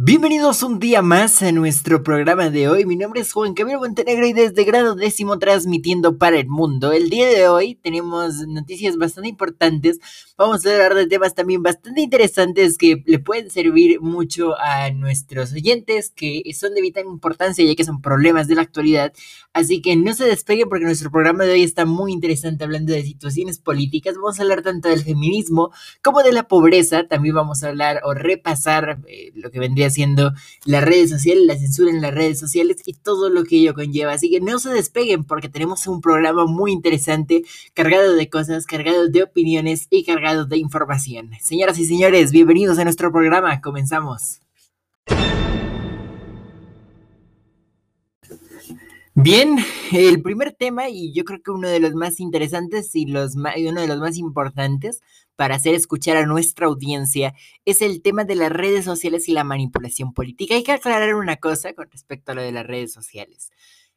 Bienvenidos un día más a nuestro programa de hoy. Mi nombre es Juan Camilo Montenegro y desde grado décimo transmitiendo para el mundo. El día de hoy tenemos noticias bastante importantes. Vamos a hablar de temas también bastante interesantes que le pueden servir mucho a nuestros oyentes, que son de vital importancia ya que son problemas de la actualidad. Así que no se despeguen porque nuestro programa de hoy está muy interesante hablando de situaciones políticas. Vamos a hablar tanto del feminismo como de la pobreza. También vamos a hablar o repasar eh, lo que vendría haciendo las redes sociales, la censura en las redes sociales y todo lo que ello conlleva. Así que no se despeguen porque tenemos un programa muy interesante, cargado de cosas, cargado de opiniones y cargado de información. Señoras y señores, bienvenidos a nuestro programa. Comenzamos. Bien, el primer tema y yo creo que uno de los más interesantes y uno de los más importantes para hacer escuchar a nuestra audiencia es el tema de las redes sociales y la manipulación política. Hay que aclarar una cosa con respecto a lo de las redes sociales.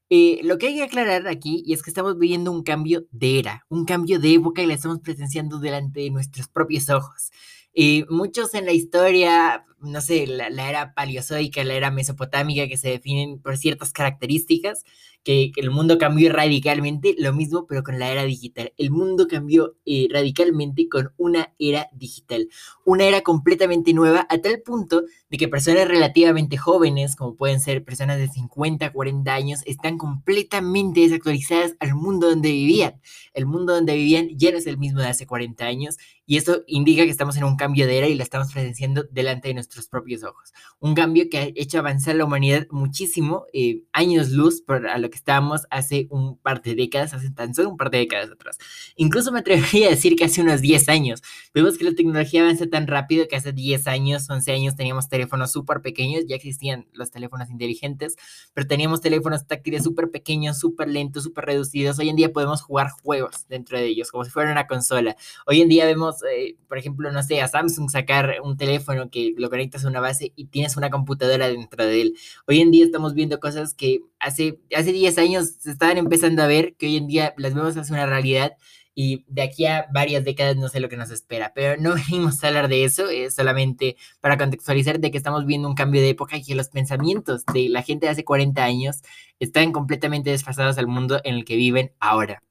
Eh, lo que hay que aclarar aquí y es que estamos viviendo un cambio de era, un cambio de época y la estamos presenciando delante de nuestros propios ojos. Y muchos en la historia, no sé, la, la, era paleozoica, la era mesopotámica, que se definen por ciertas características, que, el mundo cambió radicalmente, lo mismo pero con la era digital. El mundo cambió eh, radicalmente con una era digital, una era completamente nueva a tal punto de que personas relativamente jóvenes, como pueden ser personas de 50, 40 años, están completamente desactualizadas al mundo donde vivían. El mundo donde vivían ya no es el mismo de hace 40 años y eso indica que estamos en un cambio de era y la estamos presenciando delante de nuestros propios ojos. Un cambio que ha hecho avanzar la humanidad muchísimo, eh, años luz por a lo que estábamos hace un par de décadas, hace tan solo un par de décadas atrás. Incluso me atrevería a decir que hace unos 10 años. Vemos que la tecnología avanza tan rápido que hace 10 años, 11 años teníamos teléfonos súper pequeños, ya existían los teléfonos inteligentes, pero teníamos teléfonos táctiles súper pequeños, súper lentos, súper reducidos. Hoy en día podemos jugar juegos dentro de ellos, como si fuera una consola. Hoy en día vemos, eh, por ejemplo, no sé, a Samsung sacar un teléfono que lo conectas a una base y tienes una computadora dentro de él. Hoy en día estamos viendo cosas que hace, hace 10 años se estaban empezando a ver, que hoy en día las vemos hacer una realidad y de aquí a varias décadas no sé lo que nos espera, pero no venimos a hablar de eso, es solamente para contextualizar de que estamos viendo un cambio de época y que los pensamientos de la gente de hace 40 años están completamente desfasados al mundo en el que viven ahora.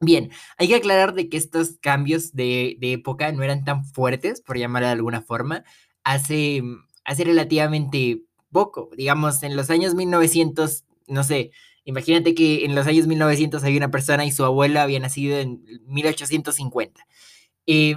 Bien, hay que aclarar de que estos cambios de, de época no eran tan fuertes, por llamarlo de alguna forma, hace, hace relativamente poco, digamos, en los años 1900, no sé, imagínate que en los años 1900 había una persona y su abuela había nacido en 1850. Eh,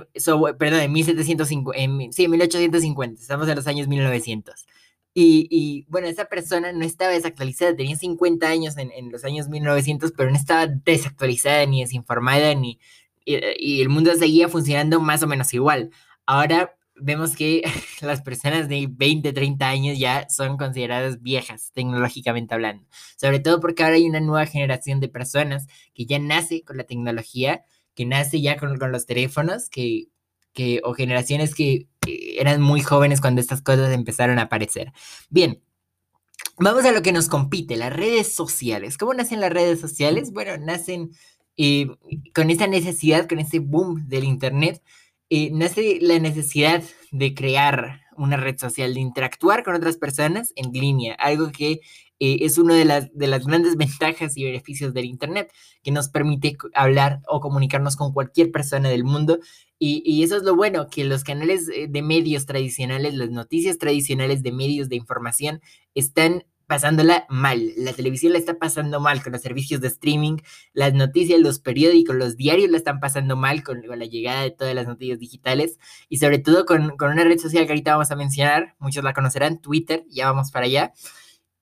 perdón, en 1750, en, sí, 1850, estamos en los años 1900. Y, y, bueno, esa persona no estaba desactualizada, tenía 50 años en, en, los años 1900, pero no estaba desactualizada ni desinformada, ni, y el mundo seguía funcionando más o menos igual. Ahora vemos que las personas de 20, 30 años ya son consideradas viejas, tecnológicamente hablando. Sobre todo porque ahora hay una nueva generación de personas que ya nace con la tecnología, que nace ya con, con los teléfonos, que, que, o generaciones que, eran muy jóvenes cuando estas cosas empezaron a aparecer. Bien, vamos a lo que nos compite, las redes sociales. ¿Cómo nacen las redes sociales? Bueno, nacen eh, con esa necesidad, con ese boom del Internet eh, nace la necesidad de crear una red social, de interactuar con otras personas en línea, algo que eh, es una de las, de las grandes ventajas y beneficios del Internet, que nos permite hablar o comunicarnos con cualquier persona del mundo. Y, eso es lo bueno, que los canales eh, de medios tradicionales, las noticias tradicionales de medios de información están pasándola mal. La televisión la está pasando mal con los servicios de streaming, las noticias, los periódicos, los diarios la están pasando mal con, la llegada de todas las noticias digitales y sobre todo con, con, una red social que ahorita vamos a mencionar, muchos la conocerán, Twitter, ya vamos para allá.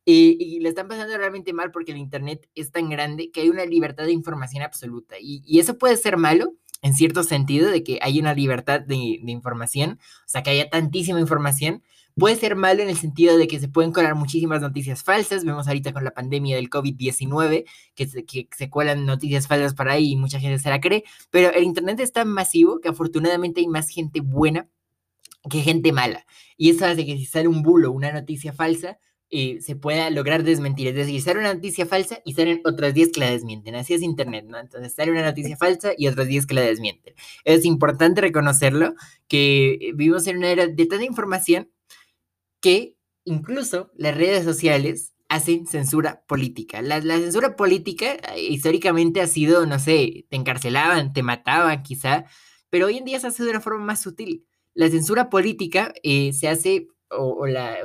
Y, y le están pasando realmente mal porque el Internet es tan grande que hay una libertad de información absoluta. Y, y eso puede ser malo, en cierto sentido, de que hay una libertad de, de información, o sea, que haya tantísima información, Puede ser malo en el sentido de que se pueden colar muchísimas noticias falsas. Vemos ahorita con la pandemia del COVID-19 que, se, que se cuelan noticias falsas para ahí y mucha gente se la cree. Pero el Internet es tan masivo que afortunadamente hay más gente buena que gente mala. Y eso hace que si sale un bulo, una noticia falsa, eh, se pueda lograr desmentir. Es decir, sale una noticia falsa y salen otras 10 que la desmienten. Así es Internet, ¿no? Entonces sale una noticia falsa y otras 10 que la desmienten. Es importante reconocerlo, que vivimos en una era de tanta información que incluso las redes sociales hacen censura política. La, censura política eh, históricamente ha sido, no sé, te encarcelaban, te mataban quizá, pero hoy en día se hace de una forma más sutil. La censura política eh, se hace, o, la,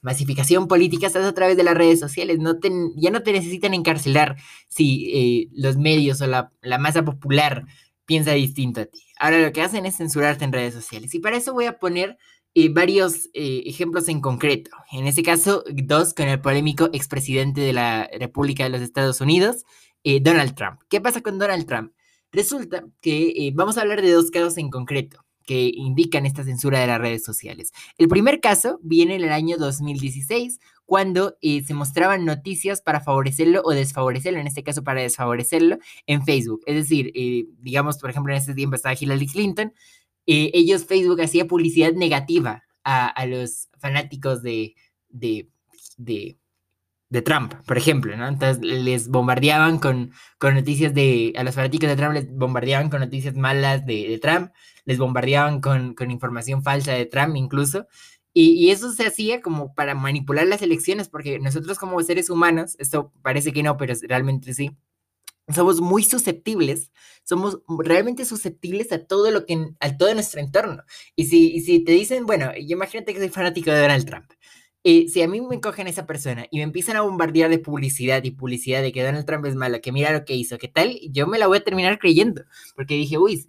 masificación política se hace a través de las redes sociales. No ya no te necesitan encarcelar si eh, los medios o la, la masa popular piensa distinto a ti. Ahora lo que hacen es censurarte en redes sociales. Y para eso voy a poner eh, varios eh, ejemplos en concreto. En este caso, dos con el polémico expresidente de la República de los Estados Unidos, eh, Donald Trump. ¿Qué pasa con Donald Trump? Resulta que vamos a hablar de dos casos en concreto que indican esta censura de las redes sociales. El primer caso viene en el año 2016, cuando se mostraban noticias para favorecerlo o desfavorecerlo, en este caso para desfavorecerlo, en Facebook. Es decir, digamos, por ejemplo, en ese tiempo estaba Hillary Clinton, eh, ellos, Facebook, hacía publicidad negativa a, los fanáticos de, de, de, Trump, por ejemplo, ¿no? Entonces les bombardeaban con, con, noticias de, a los fanáticos de Trump les bombardeaban con noticias malas de, Trump, les bombardeaban con, con, información falsa de Trump incluso. Y, y, eso se hacía como para manipular las elecciones, porque nosotros como seres humanos, esto parece que no, pero realmente sí, somos muy susceptibles, somos realmente susceptibles a todo lo que, a todo nuestro entorno. Y si, si te dicen, bueno, imagínate que soy fanático de Donald Trump. y si a mí me cogen esa persona y me empiezan a bombardear de publicidad y publicidad de que Donald Trump es malo, que mira lo que hizo, que tal, yo me la voy a terminar creyendo. Porque dije, uy,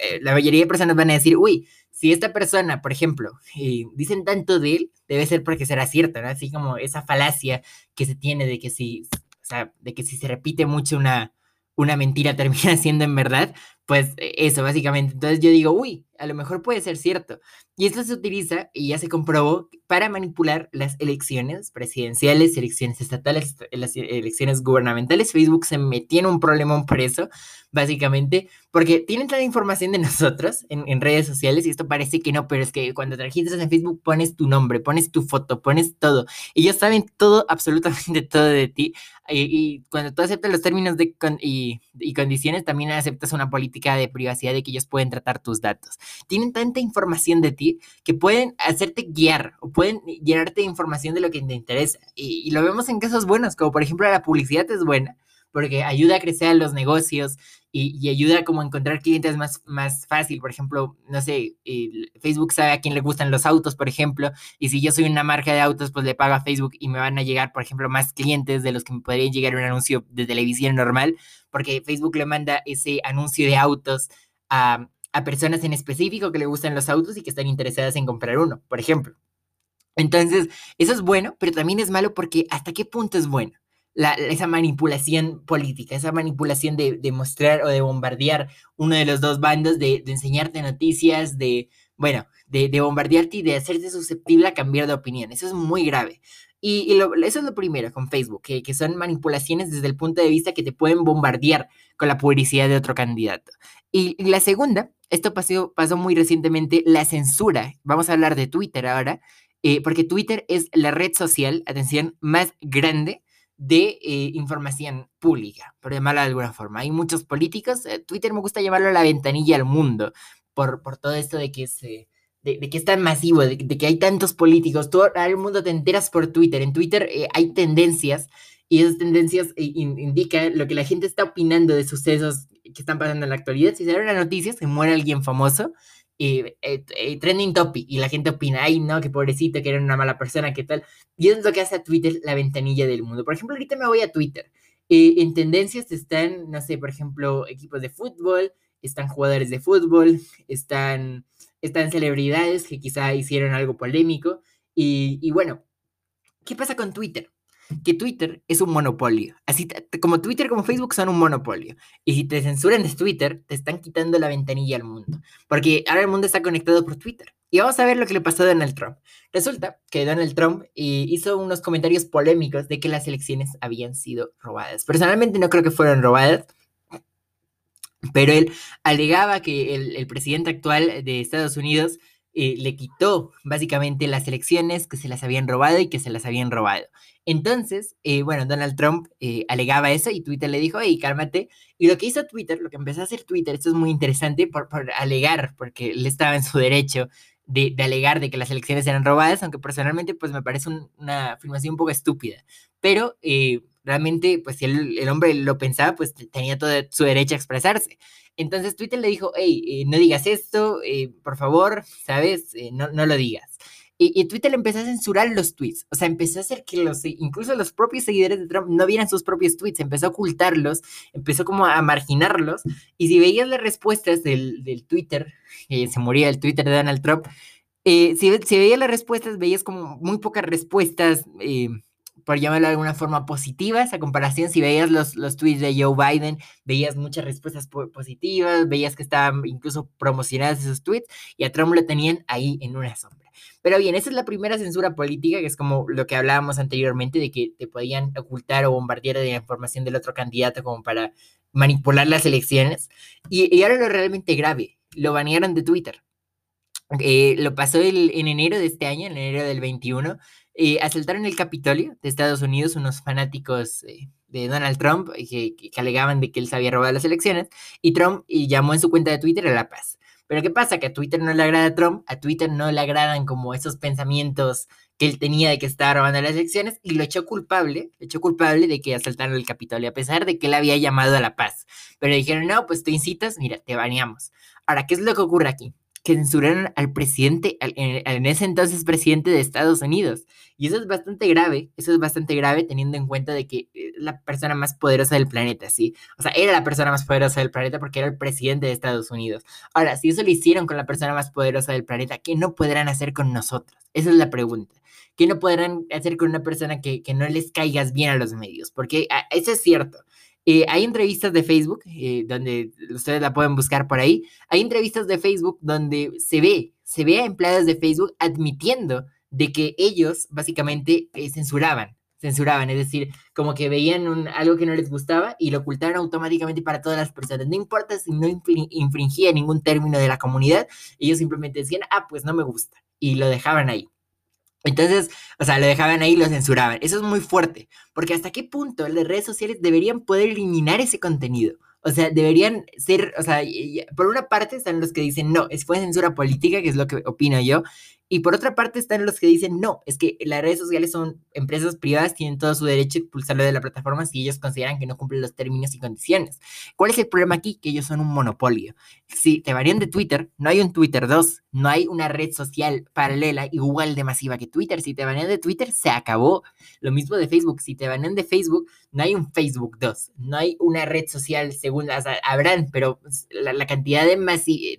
eh, la mayoría de personas van a decir, uy, si esta persona, por ejemplo, eh, dicen tanto de él, debe ser porque será cierto, ¿no? Así como esa falacia que se tiene de que si sea, de que si se repite mucho una, una mentira termina siendo en verdad, pues e, eso básicamente. Entonces yo digo, uy, a lo mejor puede ser cierto. Y esto se utiliza, y ya se comprobó, para manipular las elecciones presidenciales, elecciones estatales, las elecciones gubernamentales. Facebook se metió en un problema por eso, básicamente, porque tienen la información de nosotros en, redes sociales, y esto parece que no, pero es que cuando te registras en Facebook pones tu nombre, pones tu foto, pones todo, y ellos saben todo, absolutamente todo de ti. Y, cuando tú aceptas los términos de y condiciones, también aceptas una política de privacidad de que ellos pueden tratar tus datos tienen tanta información de ti que pueden hacerte guiar o pueden llenarte de información de lo que te interesa. Y, lo vemos en casos buenos, como por ejemplo la publicidad es buena porque ayuda a crecer los negocios y, ayuda como a encontrar clientes más, más fácil. Por ejemplo, no sé, Facebook sabe a quién le gustan los autos, por ejemplo, y si yo soy una marca de autos, pues le pago a Facebook y me van a llegar, por ejemplo, más clientes de los que me podrían llegar un anuncio de televisión normal, porque Facebook le manda ese anuncio de autos a, a personas en específico que le gustan los autos y que están interesadas en comprar uno, por ejemplo. Entonces, eso es bueno, pero también es malo porque ¿hasta qué punto es bueno? esa manipulación política, esa manipulación de, mostrar o de bombardear uno de los dos bandos, de, enseñarte noticias, de, bueno, de, bombardearte y de hacerte susceptible a cambiar de opinión. Eso es muy grave. Y, eso es lo primero con Facebook, que, que, son manipulaciones desde el punto de vista que te pueden bombardear con la publicidad de otro candidato. Y, la segunda, esto pasó, pasó muy recientemente, la censura. Vamos a hablar de Twitter ahora, eh, porque Twitter es la red social, atención, más grande de eh, información pública, por llamarlo de alguna forma. Hay muchos políticos, eh, Twitter me gusta llamarlo la ventanilla al mundo, por, por todo esto de que es, de, que es tan masivo, de, que hay tantos políticos, todo el mundo te enteras por Twitter. En Twitter hay tendencias y esas tendencias indican lo que la gente está opinando de sucesos que están pasando en la actualidad. Si da una noticia, se muere alguien famoso, y eh, eh, trending topic, y la gente opina, ay, no, que pobrecito, que era una mala persona, qué tal. Y eso es lo que hace a Twitter la ventanilla del mundo. Por ejemplo, ahorita me voy a Twitter. Eh, en tendencias están, no sé, por ejemplo, equipos de fútbol, están jugadores de fútbol, están, están celebridades que quizá hicieron algo polémico. Y, y bueno, ¿qué pasa con Twitter? Que Twitter es un monopolio. Así como Twitter como Facebook son un monopolio. Y si te censuran de Twitter, te están quitando la ventanilla al mundo. Porque ahora el mundo está conectado por Twitter. Y vamos a ver lo que le pasó a Donald Trump. Resulta que Donald Trump eh, hizo unos comentarios polémicos de que las elecciones habían sido robadas. Personalmente no creo que fueron robadas. Pero él alegaba que el, presidente actual de Estados Unidos eh, le quitó básicamente las elecciones que se las habían robado y que se las habían robado. Entonces, eh, bueno, Donald Trump eh, alegaba eso y Twitter le dijo, hey, cálmate. Y lo que hizo Twitter, lo que empezó a hacer Twitter, esto es muy interesante por, alegar, porque él estaba en su derecho de, alegar de que las elecciones eran robadas, aunque personalmente pues me parece una afirmación un poco estúpida. Pero realmente, pues si el, hombre lo pensaba, pues tenía todo su derecho a expresarse. Entonces Twitter le dijo, hey, eh, no digas esto, eh, por favor, ¿sabes? Eh, no, no lo digas. Y, Twitter le empezó a censurar los tweets. O sea, empezó a hacer que los, incluso los propios seguidores de Trump no vieran sus propios tweets. Empezó a ocultarlos, empezó como a marginarlos. Y si veías las respuestas del, del Twitter, se moría el Twitter de Donald Trump, si, si, veías las respuestas, veías como muy pocas respuestas por llamarlo de alguna forma, positiva esa comparación. Si veías los, los tweets de Joe Biden, veías muchas respuestas positivas, veías que estaban incluso promocionadas esos tweets y a Trump lo tenían ahí en una sombra. Pero bien, esa es la primera censura política, que es como lo que hablábamos anteriormente, de que te podían ocultar o bombardear de la información del otro candidato como para manipular las elecciones. Y, y ahora lo realmente grave, lo banearon de Twitter. Eh, lo pasó el, en enero de este año, en enero del 21, eh, asaltaron el Capitolio de Estados Unidos unos fanáticos eh, de Donald Trump eh, que, alegaban de que él se había robado las elecciones y Trump llamó en su cuenta de Twitter a la paz. Pero ¿qué pasa? Que a Twitter no le agrada a Trump, a Twitter no le agradan como esos pensamientos que él tenía de que estaba robando las elecciones y lo echó culpable, lo echó culpable de que asaltaron el Capitolio, a pesar de que él había llamado a la paz. Pero dijeron, no, pues tú incitas, mira, te baneamos. Ahora, ¿qué es lo que ocurre aquí? Que censuraron al presidente, en, ese entonces presidente de Estados Unidos. Y eso es bastante grave, eso es bastante grave teniendo en cuenta de que es la persona más poderosa del planeta, ¿sí? O sea, era la persona más poderosa del planeta porque era el presidente de Estados Unidos. Ahora, si eso lo hicieron con la persona más poderosa del planeta, ¿qué no podrán hacer con nosotros? Esa es la pregunta. ¿Qué no podrán hacer con una persona que, que no les caigas bien a los medios? Porque ah, eso es cierto. Eh, hay entrevistas de Facebook, eh, donde ustedes la pueden buscar por ahí. Hay entrevistas de Facebook donde se ve, se ve a empleados de Facebook admitiendo de que ellos básicamente eh, censuraban, censuraban, es decir, como que veían algo que no les gustaba y lo ocultaron automáticamente para todas las personas. No importa si no infringía ningún término de la comunidad, ellos simplemente decían, ah, pues no me gusta, y lo dejaban ahí. Entonces, o sea, lo dejaban ahí y lo censuraban. Eso es muy fuerte, porque hasta qué punto las redes sociales deberían poder eliminar ese contenido. O sea, deberían ser, o sea, por una parte están los que dicen, no, es fue censura política, que es lo que opino yo, y por otra parte están los que dicen, no, es que las redes sociales son empresas privadas, tienen todo su derecho de expulsarlo de la plataforma si ellos consideran que no cumplen los términos y condiciones. ¿Cuál es el problema aquí? Que ellos son un monopolio. Si te varían de Twitter, no hay un Twitter 2, no hay una red social paralela igual de masiva que Twitter. Si te banean de Twitter, se acabó. Lo mismo de Facebook. Si te banean de Facebook, no hay un Facebook 2, no hay una red social segunda. O sea, habrán, pero la, cantidad de,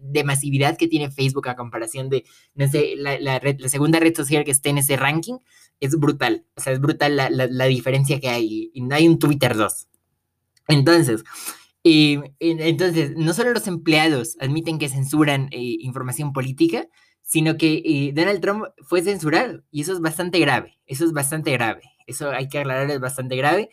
de masividad que tiene Facebook a comparación de, no sé, la, la, segunda red social que esté en ese ranking, es brutal. O sea, es brutal la, diferencia que hay. Y no hay un Twitter 2. Entonces, entonces, no solo los empleados admiten que censuran eh, información política, sino que eh, Donald Trump fue censurado. Y eso es bastante grave. Eso es bastante grave. Eso hay que aclarar, es bastante grave.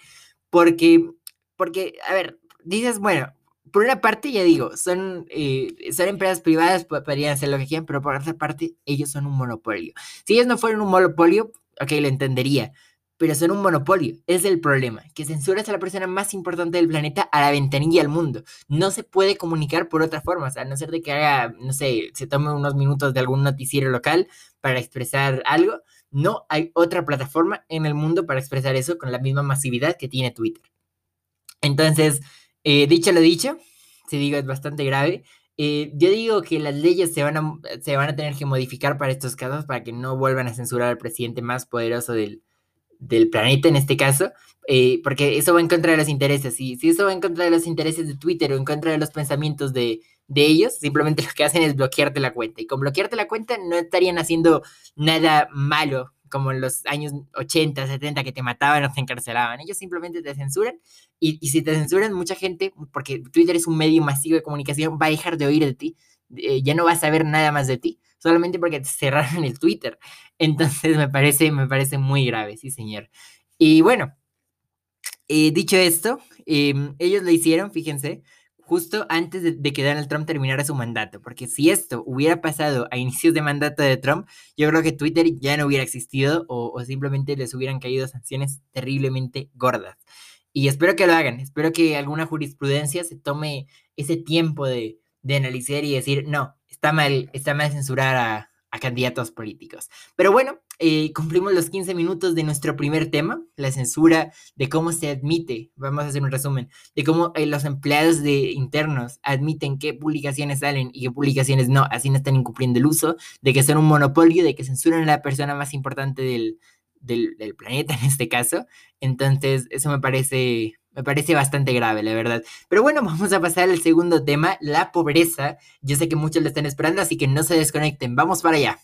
Porque, porque, a ver, dices, bueno, por una parte, ya digo, son, eh, son empresas privadas, podrían hacer lo que quieran, pero por otra parte, ellos son un monopolio. Si ellos no fueran un monopolio, ok, lo entendería, pero son un monopolio. Es el problema, que censuras a la persona más importante del planeta a la ventanilla al mundo. No se puede comunicar por otra forma, a no ser de que haga, no sé, se tome unos minutos de algún noticiero local para expresar algo. No hay otra plataforma en el mundo para expresar eso con la misma masividad que tiene Twitter. Entonces, eh, dicho lo dicho, si digo, es bastante grave. Eh, yo digo que las leyes se van, a, se van a tener que modificar para estos casos para que no vuelvan a censurar al presidente más poderoso del, del planeta en este caso, eh, porque eso va en contra de los intereses. Y si eso va en contra de los intereses de Twitter o en contra de los pensamientos de, de ellos, simplemente lo que hacen es bloquearte la cuenta. Y con bloquearte la cuenta no estarían haciendo nada malo como en los años 80, 70 que te mataban o te encarcelaban. Ellos simplemente te censuran y, y si te censuran mucha gente, porque Twitter es un medio masivo de comunicación, va a dejar de oír de ti, eh, ya no va a saber nada más de ti, solamente porque te cerraron el Twitter. Entonces me parece, me parece muy grave, sí señor. Y bueno, eh, dicho esto, em, ellos lo hicieron, fíjense, justo antes de, que Donald Trump terminara su mandato, porque si esto hubiera pasado a inicios de mandato de Trump, yo creo que Twitter ya no hubiera existido o, simplemente les hubieran caído sanciones terriblemente gordas. Y espero que lo hagan, espero que alguna jurisprudencia se tome ese tiempo de, de analizar y decir, no, está mal, está mal censurar a, candidatos políticos. Pero bueno, eh, cumplimos los 15 minutos de nuestro primer tema, la censura, de cómo se admite, vamos a hacer un resumen, de cómo eh, los empleados de internos admiten qué publicaciones salen y qué publicaciones no, así no están incumpliendo el uso, de que son un monopolio, de que censuran a la persona más importante del, del planeta en este caso. Entonces, eso me parece me parece bastante grave, la verdad. Pero bueno, vamos a pasar al segundo tema, la pobreza. Yo sé que muchos lo están esperando, así que no se desconecten. Vamos para allá.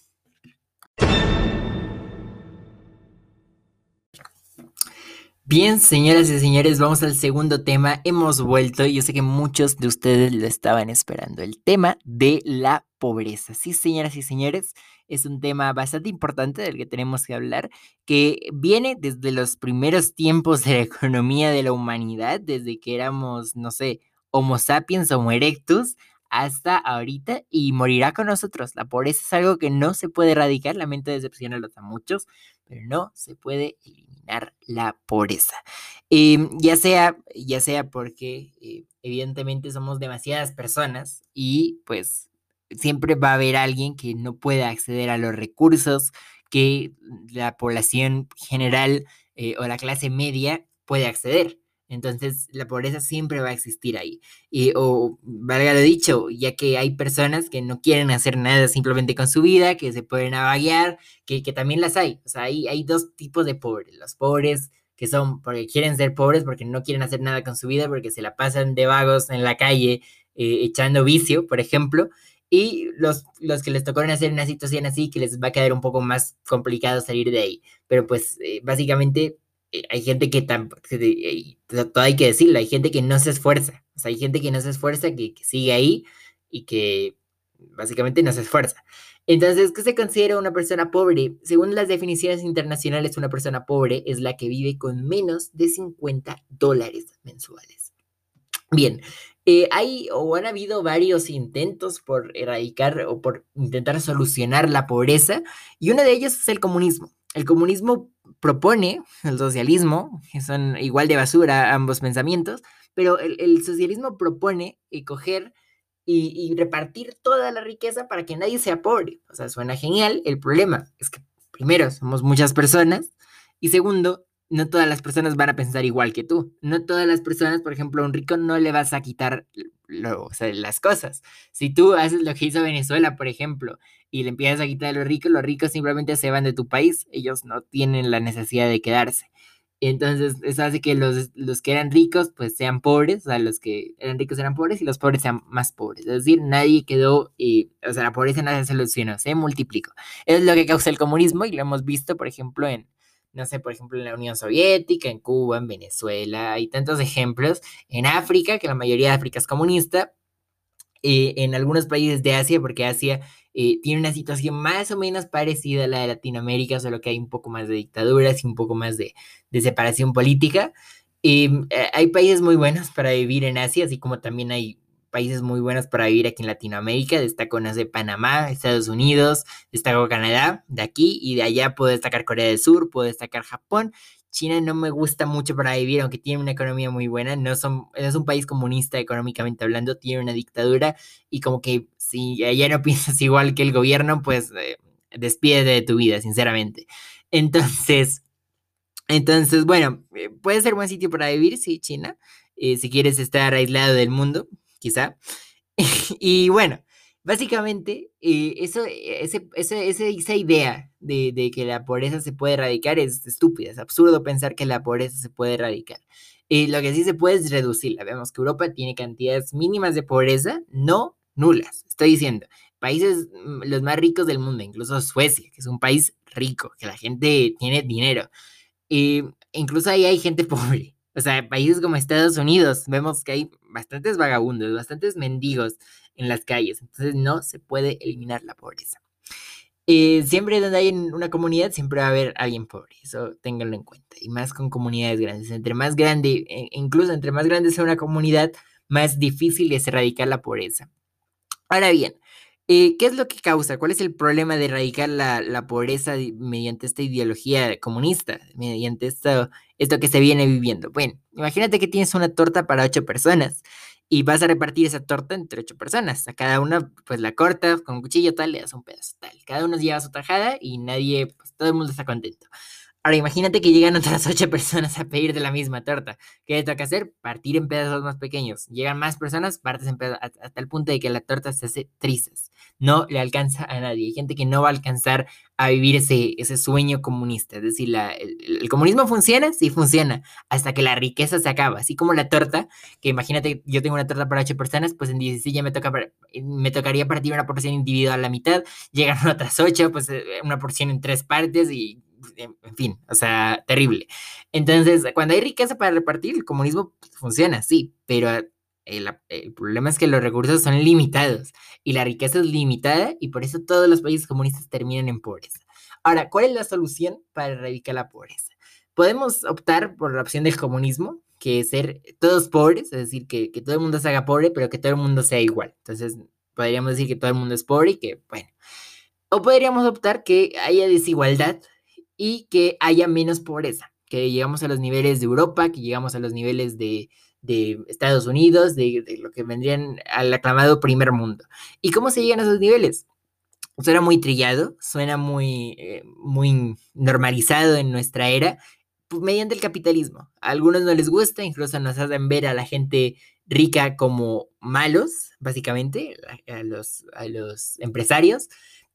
Bien, señoras y señores, vamos al segundo tema. Hemos vuelto yo sé que muchos de ustedes lo estaban esperando. El tema de la pobreza. Sí, señoras y señores, es un tema bastante importante del que tenemos que hablar, que viene desde los primeros tiempos de la economía de la humanidad, desde que éramos, no sé, Homo sapiens, Homo erectus, hasta ahorita y morirá con nosotros. La pobreza es algo que no se puede erradicar, lamento decepcionarlos a muchos, pero no se puede eliminar la pobreza. Em, ya, sea, ya sea porque eh, evidentemente somos demasiadas personas y pues siempre va a haber alguien que no pueda acceder a los recursos que la población general eh, o la clase media puede acceder. Entonces, la pobreza siempre va a existir ahí. Y, o, valga lo dicho, ya que hay personas que no quieren hacer nada simplemente con su vida, que se pueden avaguear, que, que también las hay. O sea, hay, hay dos tipos de pobres. Los pobres que son porque quieren ser pobres, porque no quieren hacer nada con su vida, porque se la pasan de vagos en la calle eh, echando vicio, por ejemplo. Y los, los que les tocó nacer una situación así, que les va a quedar un poco más complicado salir de ahí. Pero pues eh, básicamente eh, hay gente que, eh, todo hay que decirlo, hay gente que no se esfuerza, o sea, hay gente que no se esfuerza, que, sigue ahí y que básicamente no se esfuerza. Entonces, ¿qué se considera una persona pobre? Según las definiciones internacionales, una persona pobre es la que vive con menos de 50 dólares mensuales. Bien, eh, hay o han habido varios intentos por erradicar o por intentar solucionar la pobreza y uno de ellos es el comunismo. El comunismo propone el socialismo, que son igual de basura ambos pensamientos, pero el, socialismo propone eh, coger y, repartir toda la riqueza para que nadie sea pobre. O sea, suena genial. El problema es que, primero, somos muchas personas y segundo, no todas las personas van a pensar igual que tú. No todas las personas, por ejemplo, a un rico no le vas a quitar las cosas. Si tú haces lo que hizo Venezuela, por ejemplo, y le empiezas a quitar a los ricos, los ricos simplemente se van de tu país, ellos no tienen la necesidad de quedarse. Entonces, eso hace que los, los que eran ricos, pues sean pobres, o sea, los que eran ricos eran pobres y los pobres sean más pobres. Es decir, nadie quedó, y, o sea, la pobreza no se solucionó, se multiplicó. Es lo que causa el comunismo y lo hemos visto, por ejemplo, en, no sé, por ejemplo, en la Unión Soviética, en Cuba, en Venezuela, hay tantos ejemplos. En África, que la mayoría de África es comunista, eh, en algunos países de Asia, porque Asia eh, tiene una situación más o menos parecida a la de Latinoamérica, solo que hay un poco más de dictaduras y un poco más de, separación política. Eh, hay países muy buenos para vivir en Asia, así como también hay países muy buenos para vivir aquí en Latinoamérica. Destaco, no sé, Panamá, Estados Unidos, destaco Canadá, de aquí y de allá puedo destacar Corea del Sur, puedo destacar Japón. China no me gusta mucho para vivir, aunque tiene una economía muy buena. No, son, es un país comunista económicamente hablando, tiene una dictadura y como que si allá no piensas igual que el gobierno, pues eh, despide de tu vida, sinceramente. Entonces, entonces, bueno, eh, puede ser buen sitio para vivir, sí, China, eh, si quieres estar aislado del mundo, quizá. y bueno, básicamente, eh, eso, ese, esa idea de, que la pobreza se puede erradicar es estúpida, es absurdo pensar que la pobreza se puede erradicar. y lo que sí se puede es reducirla. Vemos que Europa tiene cantidades mínimas de pobreza, no nulas. Estoy diciendo, países mm, los más ricos del mundo, incluso Suecia, que es un país rico, que la gente tiene dinero. y incluso ahí hay gente pobre. O sea, países como Estados Unidos, vemos que hay bastantes vagabundos, bastantes mendigos en las calles. Entonces no se puede eliminar la pobreza. Eh, siempre donde hay una comunidad, siempre va a haber alguien pobre. Eso ténganlo en cuenta. Y más con comunidades grandes. Entre más grande, e incluso entre más grande sea una comunidad, más difícil es erradicar la pobreza. Ahora bien, eh, ¿qué es lo que causa? ¿Cuál es el problema de erradicar la, pobreza mediante esta ideología comunista, mediante esto, esto que se viene viviendo? Bueno, imagínate que tienes una torta para ocho personas y vas a repartir esa torta entre ocho personas. A cada una, pues la cortas con un cuchillo, tal, le das un pedazo, tal. Cada uno lleva su tajada y nadie, pues todo el mundo está contento. Ahora imagínate que llegan otras ocho personas a pedir de la misma torta. ¿Qué le toca hacer? Partir en pedazos más pequeños. Llegan más personas, partes en pedazos, hasta el punto de que la torta se hace trizas. No le alcanza a nadie. Hay gente que no va a alcanzar a vivir ese, ese sueño comunista. Es decir, la, el, comunismo funciona, sí funciona, hasta que la riqueza se acaba. Así como la torta, que imagínate, yo tengo una torta para ocho personas, pues en 16 ya me, toca, me tocaría partir una porción individual a la mitad. Llegan otras ocho, pues eh, una porción en tres partes y en fin, o sea, terrible. Entonces, cuando hay riqueza para repartir, el comunismo funciona, sí, pero el, problema es que los recursos son limitados y la riqueza es limitada y por eso todos los países comunistas terminan en pobreza. Ahora, ¿cuál es la solución para erradicar la pobreza? Podemos optar por la opción del comunismo, que es ser todos pobres, es decir, que, que todo el mundo se haga pobre, pero que todo el mundo sea igual. Entonces, podríamos decir que todo el mundo es pobre y que, bueno. O podríamos optar que haya desigualdad y que haya menos pobreza, que llegamos a los niveles de Europa, que llegamos a los niveles de, Estados Unidos, de, lo que vendrían al aclamado primer mundo. ¿Y cómo se llegan a esos niveles? Suena muy trillado, suena muy, eh, muy normalizado en nuestra era, pues, mediante el capitalismo. A algunos no les gusta, incluso nos hacen ver a la gente rica como malos, básicamente, a los, a los empresarios,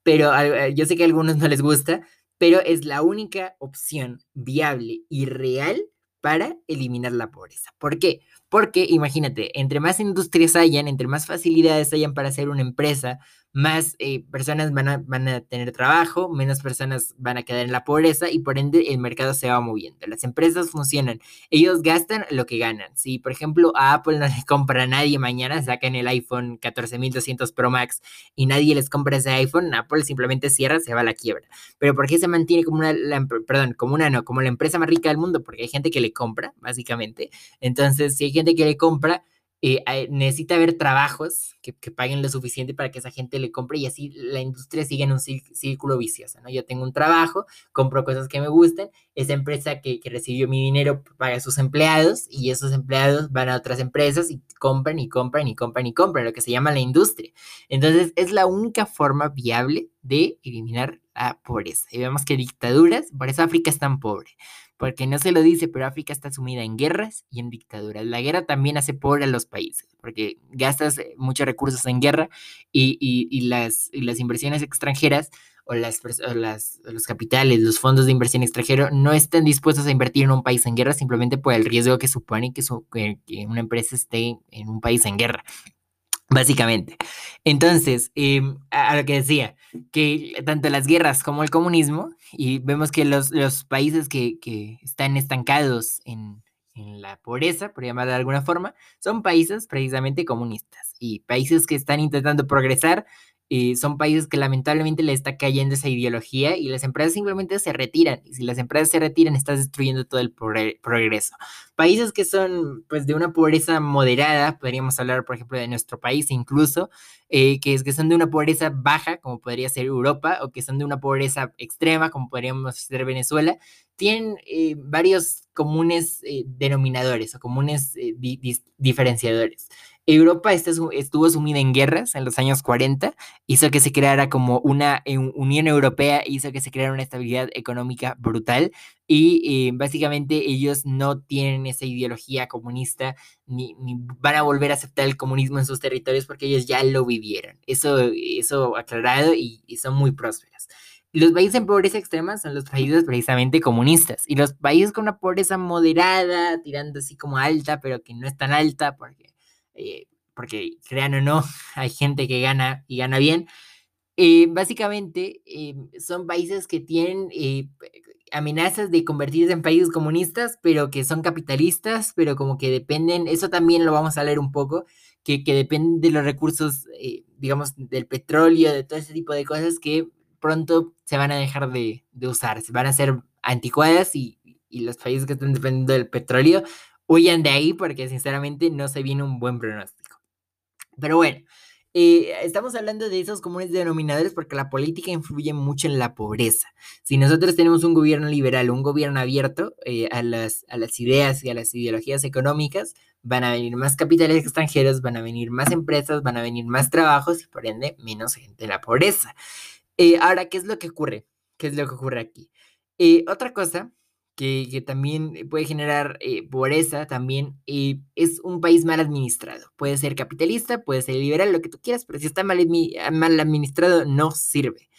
pero yo sé que a algunos no les gusta, pero es la única opción viable y real para eliminar la pobreza. ¿Por qué? Porque imagínate, entre más industrias hayan, entre más facilidades hayan para hacer una empresa, más eh, personas van a, van a tener trabajo, menos personas van a quedar en la pobreza y por ende el mercado se va moviendo. Las empresas funcionan, ellos gastan lo que ganan. Si por ejemplo a Apple no le compra a nadie mañana, sacan el iPhone 14200 Pro Max y nadie les compra ese iPhone, Apple simplemente cierra, se va a la quiebra. Pero ¿por qué se mantiene como una, perdón, como una no, como la empresa más rica del mundo? Porque hay gente que le compra, básicamente. Entonces, si hay gente que le compra, eh, necesita haber trabajos que, paguen lo suficiente para que esa gente le compre y así la industria siga en un círculo vicioso, ¿no? Yo tengo un trabajo, compro cosas que me gusten, esa empresa que, que, recibió mi dinero paga a sus empleados y esos empleados van a otras empresas y compran y compran y compran y compran, lo que se llama la industria. Entonces es la única forma viable de eliminar la pobreza. Y vemos que dictaduras, por eso África es tan pobre porque no se lo dice, pero África está sumida en guerras y en dictaduras. La guerra también hace pobre a los países, porque gastas eh, muchos recursos en guerra y, las, las inversiones extranjeras o, las, los capitales, los fondos de inversión extranjero no están dispuestos a invertir en un país en guerra simplemente por el riesgo que supone que una empresa esté en un país en guerra. Básicamente. Entonces, em, a, lo que decía, que tanto las guerras como el comunismo, y vemos que los, los países que, que están estancados en, en, la pobreza, por llamarlo de alguna forma, son países precisamente comunistas. Y países que están intentando progresar eh, son países que lamentablemente le está cayendo esa ideología y las empresas simplemente se retiran. Y si las empresas se retiran, estás destruyendo todo el progreso. Países que son pues de una pobreza moderada, podríamos hablar por ejemplo de nuestro país incluso, eh, que, es, que son de una pobreza baja, como podría ser Europa, o que son de una pobreza extrema, como podríamos ser Venezuela, tienen eh, varios comunes denominadores o comunes diferenciadores. Europa estuvo sumida en guerras en los años 40, hizo que se creara como una Unión Europea, hizo que se creara una estabilidad económica brutal y eh, básicamente ellos no tienen esa ideología comunista ni, van a volver a aceptar el comunismo en sus territorios porque ellos ya lo vivieron. Eso, eso aclarado y, y son muy prósperos. Los países en pobreza extrema son los países precisamente comunistas y los países con una pobreza moderada, tirando así como alta, pero que no es tan alta porque eh, porque crean o no, hay gente que gana y gana bien. Eh, básicamente eh, son países que tienen amenazas de convertirse en países comunistas, pero que son capitalistas, pero como que dependen, eso también lo vamos a leer un poco, que, que dependen de los recursos, digamos, del petróleo, de todo ese tipo de cosas que pronto se van a dejar de, de usar, se van a ser anticuadas y, y los países que están dependiendo del petróleo huyan de ahí porque sinceramente no se viene un buen pronóstico. Pero bueno, eh, estamos hablando de esos comunes denominadores porque la política influye mucho en la pobreza. Si nosotros tenemos un gobierno liberal, un gobierno abierto eh, a, las, a las ideas y a las ideologías económicas, van a venir más capitales extranjeros, van a venir más empresas, van a venir más trabajos y por ende menos gente en la pobreza. Eh, ahora, ¿qué es lo que ocurre? ¿Qué es lo que ocurre aquí? otra cosa que, también puede generar eh, pobreza, también eh, es un país mal administrado. Puede ser capitalista, puede ser liberal, lo que tú quieras, pero si está mal, mal administrado, no sirve.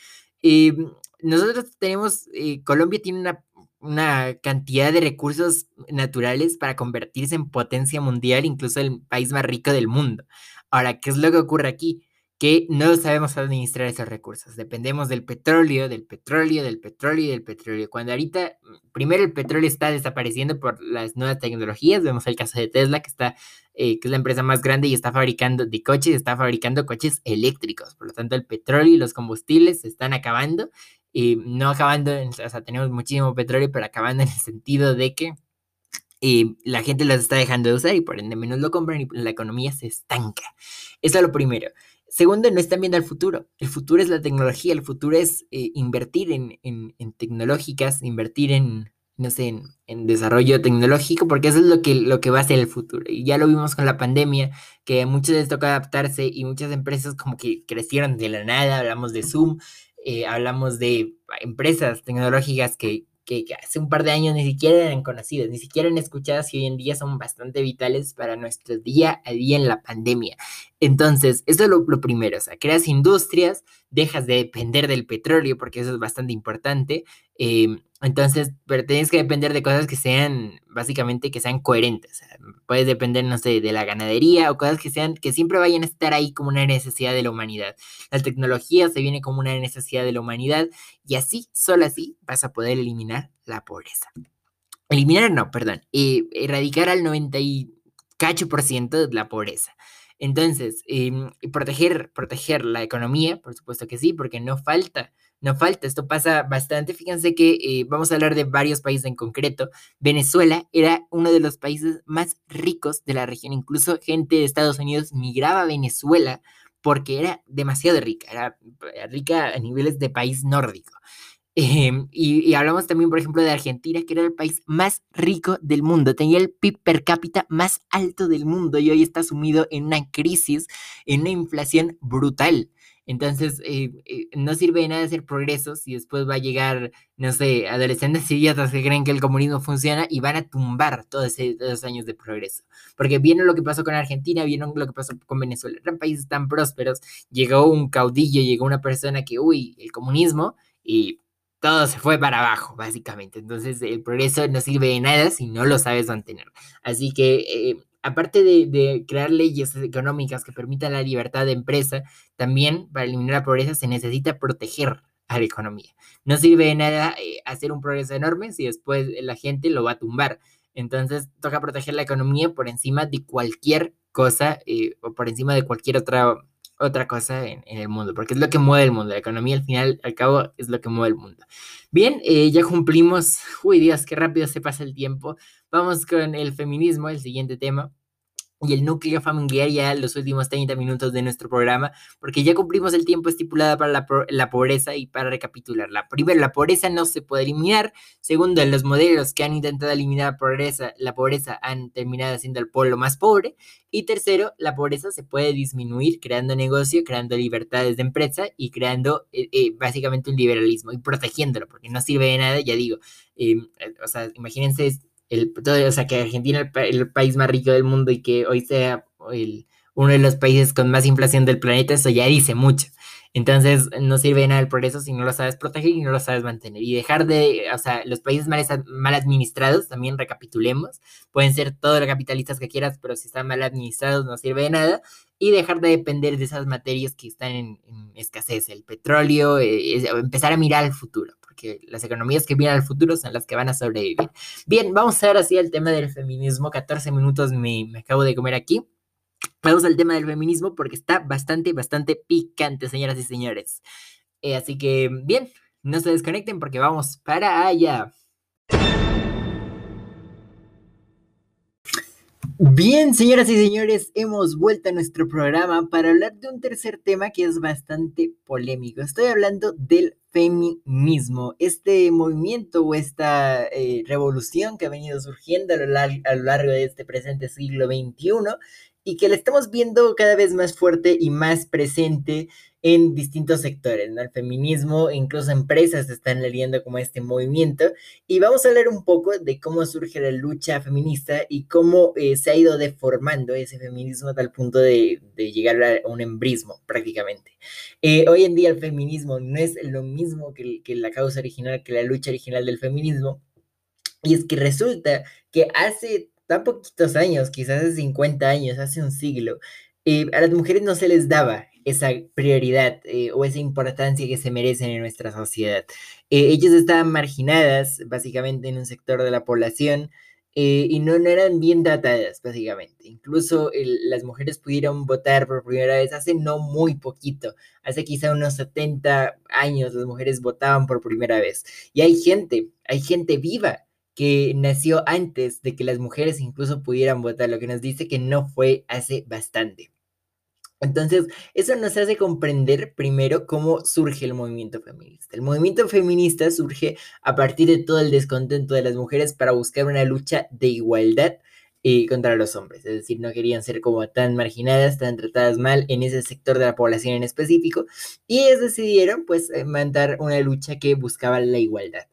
Eh, nosotros tenemos, Colombia tiene una, una cantidad de recursos naturales para convertirse en potencia mundial, incluso el país más rico del mundo. Ahora, ¿qué es lo que ocurre aquí? Que no sabemos administrar esos recursos. Dependemos del petróleo, del petróleo, del petróleo y del petróleo. Cuando ahorita, mm, primero el petróleo está desapareciendo por las nuevas tecnologías, vemos el caso de Tesla, que, está, eh, que es la empresa más grande y está fabricando de coches, está fabricando coches eléctricos. Por lo tanto, el petróleo y los combustibles se están acabando. Y no acabando, o sea, tenemos muchísimo petróleo, pero acabando en el sentido de que eh, la gente los está dejando de usar y por ende menos lo compran y la economía se estanca. Eso es lo primero. Segundo, no están viendo al futuro. El futuro es la tecnología, el futuro es eh, invertir en, tecnológicas, invertir en, no sé, en, desarrollo tecnológico, porque eso es lo que, lo que va a ser el futuro. Y ya lo vimos con la pandemia, que a muchos les toca adaptarse y muchas empresas como que crecieron de la nada, hablamos de Zoom, eh, hablamos de empresas tecnológicas que, que, hace un par de años ni siquiera eran conocidas, ni siquiera eran escuchadas y hoy en día son bastante vitales para nuestro día a día en la pandemia. Entonces, eso es lo, lo primero, o sea, creas industrias, dejas de depender del petróleo, porque eso es bastante importante, em, entonces, pero tienes que depender de cosas que sean, básicamente, que sean coherentes. puedes depender, no sé, de la ganadería o cosas que sean, que siempre vayan a estar ahí como una necesidad de la humanidad. La tecnología se viene como una necesidad de la humanidad y así, solo así, vas a poder eliminar la pobreza. Eliminar, no, perdón, eh, erradicar al 98% de la pobreza. Entonces, em, proteger, proteger la economía, por supuesto que sí, porque no falta no falta, esto pasa bastante. Fíjense que eh, vamos a hablar de varios países en concreto. Venezuela era uno de los países más ricos de la región. Incluso gente de Estados Unidos migraba a Venezuela porque era demasiado rica, era eh, rica a niveles de país nórdico. Em, y, hablamos también, por ejemplo, de Argentina, que era el país más rico del mundo, tenía el PIB per cápita más alto del mundo y hoy está sumido en una crisis, en una inflación brutal. Entonces, eh, eh, no sirve de nada hacer progresos y después va a llegar, no sé, adolescentes idiotas que creen que el comunismo funciona y van a tumbar todos esos años de progreso. Porque vieron lo que pasó con Argentina, vieron lo que pasó con Venezuela. Eran países tan prósperos. Llegó un caudillo, llegó una persona que, uy, el comunismo, y todo se fue para abajo, básicamente. Entonces, el progreso no sirve de nada si no lo sabes mantener. Así que eh, aparte de, crear leyes económicas que permitan la libertad de empresa, también para eliminar la pobreza se necesita proteger a la economía. No sirve de nada eh, hacer un progreso enorme si después la gente lo va a tumbar. Entonces toca proteger la economía por encima de cualquier cosa eh, o por encima de cualquier otra, otra cosa en, el mundo, porque es lo que mueve el mundo. La economía al final, al cabo, es lo que mueve el mundo. Bien, eh, ya cumplimos. Uy, Dios, qué rápido se pasa el tiempo. Vamos con el feminismo, el siguiente tema y el núcleo familiar ya los últimos 30 minutos de nuestro programa, porque ya cumplimos el tiempo estipulado para la, pobreza y para recapitular. La primera, la pobreza no se puede eliminar. Segundo, los modelos que han intentado eliminar la pobreza, la pobreza han terminado siendo el pueblo más pobre. Y tercero, la pobreza se puede disminuir creando negocio, creando libertades de empresa y creando eh, eh, básicamente un liberalismo y protegiéndolo, porque no sirve de nada, ya digo. Em, eh, o sea, imagínense el, o sea, que Argentina es el, país más rico del mundo y que hoy sea el, uno de los países con más inflación del planeta, eso ya dice mucho. Entonces, no sirve de nada el progreso si no lo sabes proteger y no lo sabes mantener. Y dejar de, o sea, los países mal, mal administrados, también recapitulemos, pueden ser todos los capitalistas que quieras, pero si están mal administrados no sirve de nada. Y dejar de depender de esas materias que están en, escasez, el petróleo, eh, empezar a mirar al futuro que las economías que vienen al futuro son las que van a sobrevivir. Bien, vamos a ver así el tema del feminismo. 14 minutos me, me acabo de comer aquí. Vamos al tema del feminismo porque está bastante, bastante picante, señoras y señores. Eh, así que, bien, no se desconecten porque vamos para allá. Bien, señoras y señores, hemos vuelto a nuestro programa para hablar de un tercer tema que es bastante polémico. Estoy hablando del feminismo, este movimiento o esta eh, revolución que ha venido surgiendo a lo, a lo largo de este presente siglo XXI y que la estamos viendo cada vez más fuerte y más presente en distintos sectores, ¿no? El feminismo, incluso empresas están lidiando como este movimiento. Y vamos a hablar un poco de cómo surge la lucha feminista y cómo eh, se ha ido deformando ese feminismo a tal punto de, llegar a un embrismo prácticamente. Eh, hoy en día el feminismo no es lo mismo que, que la causa original, que la lucha original del feminismo. Y es que resulta que hace tan poquitos años, quizás hace 50 años, hace un siglo, eh, a las mujeres no se les daba esa prioridad eh, o esa importancia que se merecen en nuestra sociedad. Eh, ellas estaban marginadas básicamente en un sector de la población y no, no, eran bien tratadas básicamente. Incluso las mujeres pudieron votar por primera vez hace no muy poquito, hace quizá unos 70 años las mujeres votaban por primera vez. Y hay gente, hay gente viva que nació antes de que las mujeres incluso pudieran votar, lo que nos dice que no fue hace bastante. Entonces, eso nos hace comprender primero cómo surge el movimiento feminista. El movimiento feminista surge a partir de todo el descontento de las mujeres para buscar una lucha de igualdad eh, contra los hombres. Es decir, no querían ser como tan marginadas, tan tratadas mal en ese sector de la población en específico. Y ellos decidieron, pues, eh, mandar una lucha que buscaba la igualdad.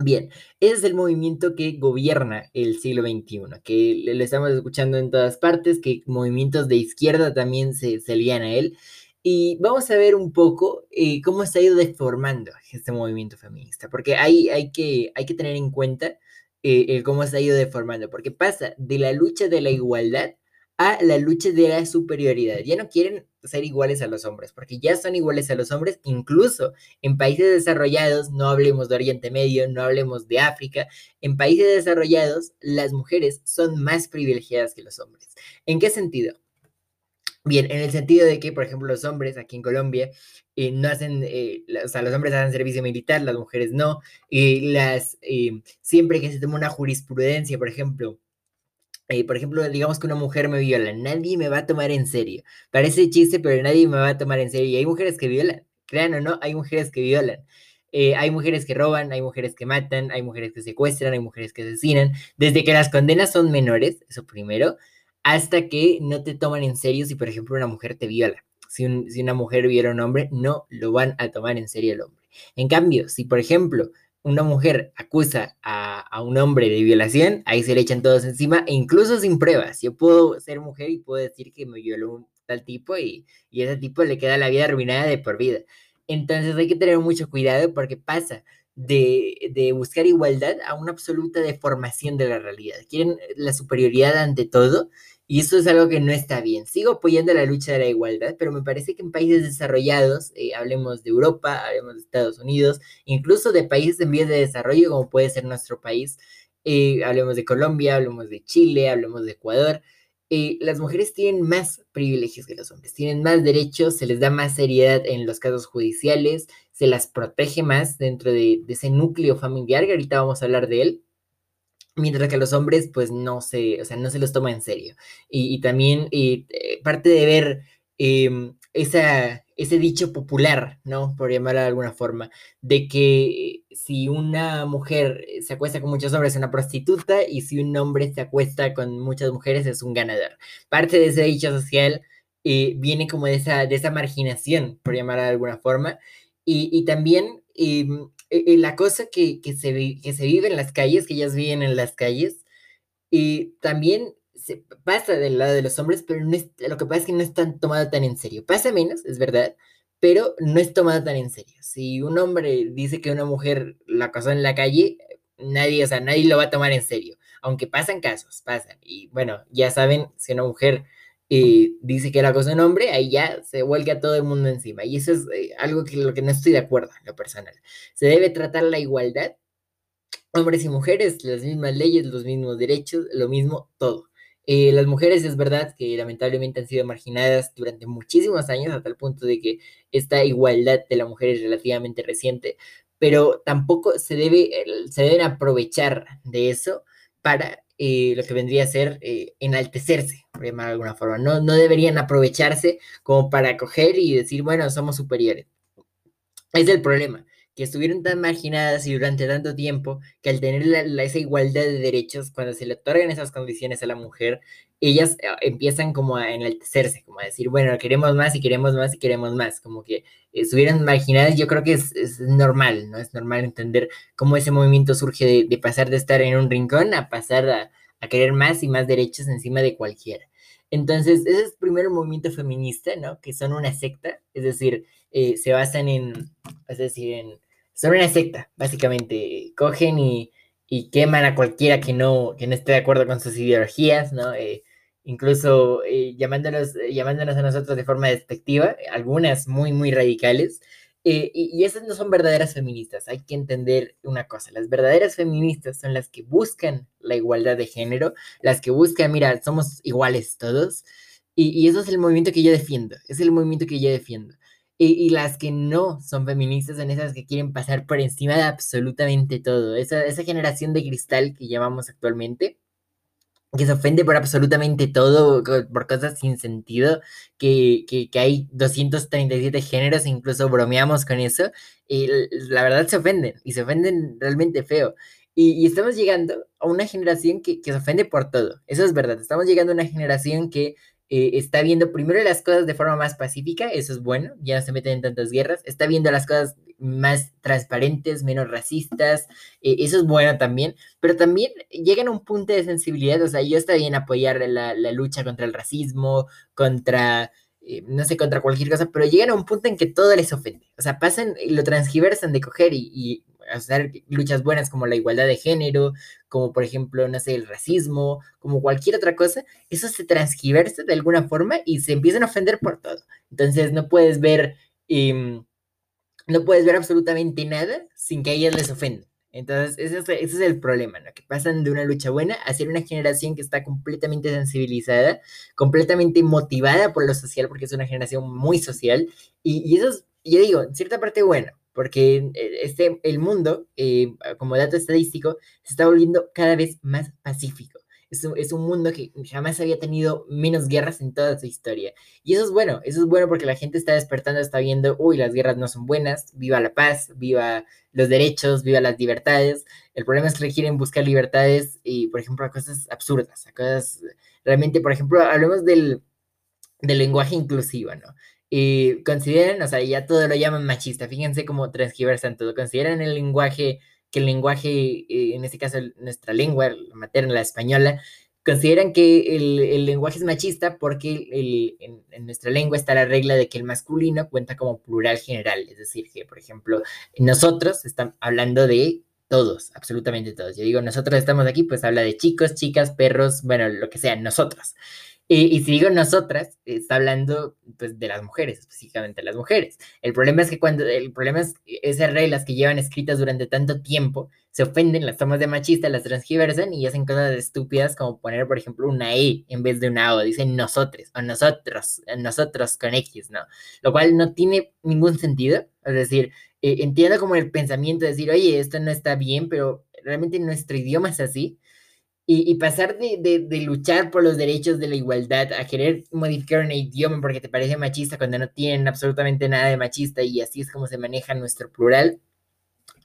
Bien, ese es el movimiento que gobierna el siglo XXI, que lo estamos escuchando en todas partes, que movimientos de izquierda también se, se a él. Y vamos a ver un poco eh, cómo se ha ido deformando este movimiento feminista, porque hay, hay, que, hay que tener en cuenta eh, cómo se ha ido deformando, porque pasa de la lucha de la igualdad a la lucha de la superioridad. Ya no quieren ser iguales a los hombres, porque ya son iguales a los hombres, incluso en países desarrollados, no hablemos de Oriente Medio, no hablemos de África, en países desarrollados las mujeres son más privilegiadas que los hombres. ¿En qué sentido? Bien, en el sentido de que, por ejemplo, los hombres aquí en Colombia eh, no hacen, eh, o sea, los hombres hacen servicio militar, las mujeres no, y las, eh, siempre que se toma una jurisprudencia, por ejemplo, eh, por ejemplo, digamos que una mujer me viola, nadie me va a tomar en serio. Parece chiste, pero nadie me va a tomar en serio. Y hay mujeres que violan, crean o no, hay mujeres que violan. Eh, hay mujeres que roban, hay mujeres que matan, hay mujeres que secuestran, hay mujeres que asesinan. Desde que las condenas son menores, eso primero, hasta que no te toman en serio si, por ejemplo, una mujer te viola. Si, si una mujer viola a un hombre, no lo van a tomar en serio el hombre. En cambio, si, por ejemplo, una mujer acusa a, a, un hombre de violación, ahí se le echan todos encima, e incluso sin pruebas. Yo puedo ser mujer y puedo decir que me violó un tal tipo y, y ese tipo le queda la vida arruinada de por vida. Entonces hay que tener mucho cuidado porque pasa de, de, buscar igualdad a una absoluta deformación de la realidad. Quieren la superioridad ante todo y eso es algo que no está bien. Sigo apoyando la lucha de la igualdad, pero me parece que en países desarrollados, eh, hablemos de Europa, hablemos de Estados Unidos, incluso de países en vías de desarrollo, como puede ser nuestro país, eh, hablemos de Colombia, hablemos de Chile, hablemos de Ecuador, eh, las mujeres tienen más privilegios que los hombres, tienen más derechos, se les da más seriedad en los casos judiciales, se las protege más dentro de, de ese núcleo familiar, que ahorita vamos a hablar de él mientras que los hombres pues no se, o sea, no se los toma en serio. Y, también eh, parte de ver em, esa, ese dicho popular, ¿no? Por llamarlo de alguna forma, de que si una mujer se acuesta con muchos hombres es una prostituta y si un hombre se acuesta con muchas mujeres es un ganador. Parte de ese dicho social eh, viene como de esa, de esa marginación, por llamarlo de alguna forma, y, y también em, eh, eh, la cosa que, que, se, que se vive en las calles, que ellas viven en las calles, y también se pasa del lado de los hombres, pero no es, lo que pasa es que no es tan tomado tan en serio. Pasa menos, es verdad, pero no es tomado tan en serio. Si un hombre dice que una mujer la casó en la calle, nadie, o sea, nadie lo va a tomar en serio. Aunque pasan casos, pasan. Y bueno, ya saben, si una mujer y dice que la cosa un hombre, ahí ya se vuelve a todo el mundo encima. Y eso es eh, algo que lo que no estoy de acuerdo en lo personal. Se debe tratar la igualdad, hombres y mujeres, las mismas leyes, los mismos derechos, lo mismo todo. Eh, las mujeres es verdad que lamentablemente han sido marginadas durante muchísimos años a tal punto de que esta igualdad de la mujer es relativamente reciente, pero tampoco se, debe, se deben aprovechar de eso para eh, lo que vendría a ser eh, enaltecerse, por llamar de alguna forma. No, no deberían aprovecharse como para coger y decir, bueno, somos superiores. Es el problema que estuvieron tan marginadas y durante tanto tiempo que al tener esa igualdad de derechos, cuando se le otorgan esas condiciones a la mujer, ellas eh, empiezan como a enaltecerse, como a decir, bueno, queremos más y queremos más y queremos más, como que estuvieran marginadas, yo creo que es, normal, ¿no? Es normal entender cómo ese movimiento surge de, pasar de estar en un rincón a pasar a, querer más y más derechos encima de cualquiera. Entonces, ese es el movimiento feminista, ¿no? Que son una secta, es decir, eh, se basan en, es decir, en son una secta, básicamente. Cogen y, queman a cualquiera que no, que no esté de acuerdo con sus ideologías, ¿no? Eh, incluso eh, llamándonos, eh, llamándonos a nosotros de forma despectiva, algunas muy, muy radicales. y, y, esas no son verdaderas feministas. Hay que entender una cosa. Las verdaderas feministas son las que buscan la igualdad de género, las que buscan, mira, somos iguales todos. Y, y eso es el movimiento que yo defiendo. Es el movimiento que yo defiendo. Y, las que no son feministas son esas que quieren pasar por encima de absolutamente todo. Esa, esa generación de cristal que llamamos actualmente, que se ofende por absolutamente todo, por cosas sin sentido, que, que, que hay 237 géneros, incluso bromeamos con eso, y la verdad se ofenden, y se ofenden realmente feo. Y, y estamos llegando a una generación que, que, se ofende por todo, eso es verdad, estamos llegando a una generación que eh, está viendo primero las cosas de forma más pacífica, eso es bueno, ya no se meten en tantas guerras, está viendo las cosas más transparentes, menos racistas, eh, eso es bueno también, pero también llegan a un punto de sensibilidad, o sea, yo está bien apoyar la, la lucha contra el racismo, contra, eh, no sé, contra cualquier cosa, pero llegan a un punto en que todo les ofende, o sea, pasan, lo transgiversan de coger y, y hacer luchas buenas como la igualdad de género, como por ejemplo, no sé, el racismo, como cualquier otra cosa, eso se transgiversa de alguna forma y se empiezan a ofender por todo. Entonces no puedes ver, em, no puedes ver absolutamente nada sin que a ellas les ofenda. Entonces, ese es, ese es, el problema, ¿no? Que pasan de una lucha buena a ser una generación que está completamente sensibilizada, completamente motivada por lo social, porque es una generación muy social. Y, y eso es, yo digo, en cierta parte bueno, porque eh, este, el mundo, eh, como dato estadístico, se está volviendo cada vez más pacífico. Es un, es un, mundo que jamás había tenido menos guerras en toda su historia. Y eso es bueno, eso es bueno porque la gente está despertando, está viendo, uy, las guerras no son buenas, viva la paz, viva los derechos, viva las libertades. El problema es que quieren buscar libertades y, por ejemplo, a cosas absurdas, a cosas realmente, por ejemplo, hablemos del, del lenguaje inclusivo, ¿no? Y consideran, o sea, ya todo lo llaman machista, fíjense cómo transgiversan todo, consideran el lenguaje, que el lenguaje, eh, en este caso nuestra lengua, la materna, la española, consideran que el, el lenguaje es machista porque el, en, en, nuestra lengua está la regla de que el masculino cuenta como plural general, es decir, que, por ejemplo, nosotros estamos hablando de todos, absolutamente todos. Yo digo, nosotros estamos aquí, pues habla de chicos, chicas, perros, bueno, lo que sea, nosotros. Y, si digo nosotras, está hablando pues, de las mujeres, específicamente las mujeres. El problema es que cuando, el problema es esas reglas que llevan escritas durante tanto tiempo, se ofenden, las tomas de machista, las transgiversan y hacen cosas estúpidas como poner, por ejemplo, una E en vez de una O, dicen nosotros o nosotros, nosotros con X, ¿no? Lo cual no tiene ningún sentido, es decir, eh, entiendo como el pensamiento de decir, oye, esto no está bien, pero realmente nuestro idioma es así y, pasar de, de, luchar por los derechos de la igualdad a querer modificar un idioma porque te parece machista cuando no tienen absolutamente nada de machista y así es como se maneja nuestro plural,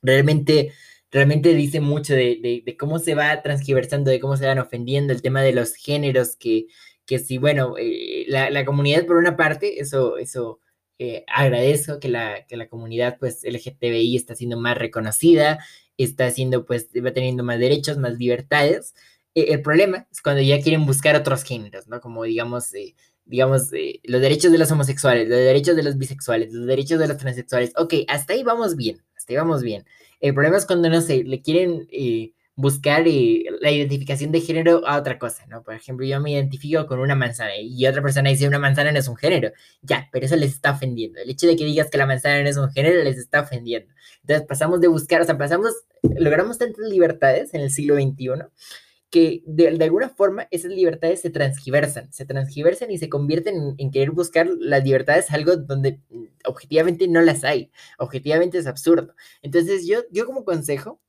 realmente, realmente dice mucho de, de cómo se va transgiversando, de cómo se van ofendiendo el tema de los géneros, que, que si, bueno, eh, la, la, comunidad por una parte, eso, eso eh, agradezco que la, que la comunidad pues LGTBI está siendo más reconocida, está siendo pues, va teniendo más derechos, más libertades, eh, el problema es cuando ya quieren buscar otros géneros, ¿no? Como digamos, eh, digamos, eh, los derechos de los homosexuales, los derechos de los bisexuales, los derechos de los transexuales. Ok, hasta ahí vamos bien, hasta ahí vamos bien. El problema es cuando, no sé, le quieren buscar la identificación de género a otra cosa, ¿no? Por ejemplo, yo me identifico con una manzana y otra persona dice una manzana no es un género. Ya, pero eso les está ofendiendo. El hecho de que digas que la manzana no es un género les está ofendiendo. Entonces pasamos de buscar, o sea, pasamos, logramos tantas libertades en el siglo XXI que de, alguna forma esas libertades se transgiversan, se transgiversan y se convierten en, querer buscar las libertades algo donde mm, objetivamente no las hay, objetivamente es absurdo. Entonces yo, yo como consejo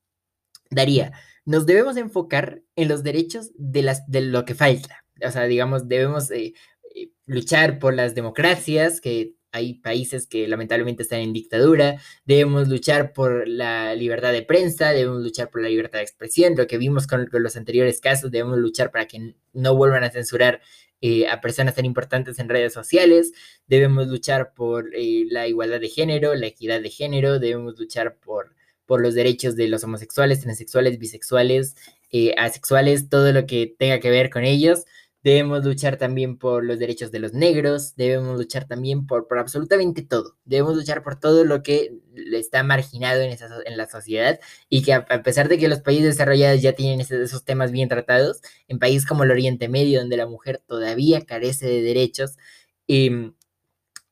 daría, nos debemos enfocar en los derechos de, las, de lo que falta. O sea, digamos, debemos eh, eh, luchar por las democracias, que hay países que lamentablemente están en dictadura, debemos luchar por la libertad de prensa, debemos luchar por la libertad de expresión, lo que vimos con, los anteriores casos, debemos luchar para que no vuelvan a censurar eh, a personas tan importantes en redes sociales, debemos luchar por la igualdad de género, la equidad de género, debemos luchar por por los derechos de los homosexuales, transexuales, bisexuales, eh, asexuales, todo lo que tenga que ver con ellos. Debemos luchar también por los derechos de los negros, debemos luchar también por, por absolutamente todo. Debemos luchar por todo lo que está marginado en, esa, en la sociedad y que a, pesar de que los países desarrollados ya tienen esos, temas bien tratados, en países como el Oriente Medio, donde la mujer todavía carece de derechos, eh,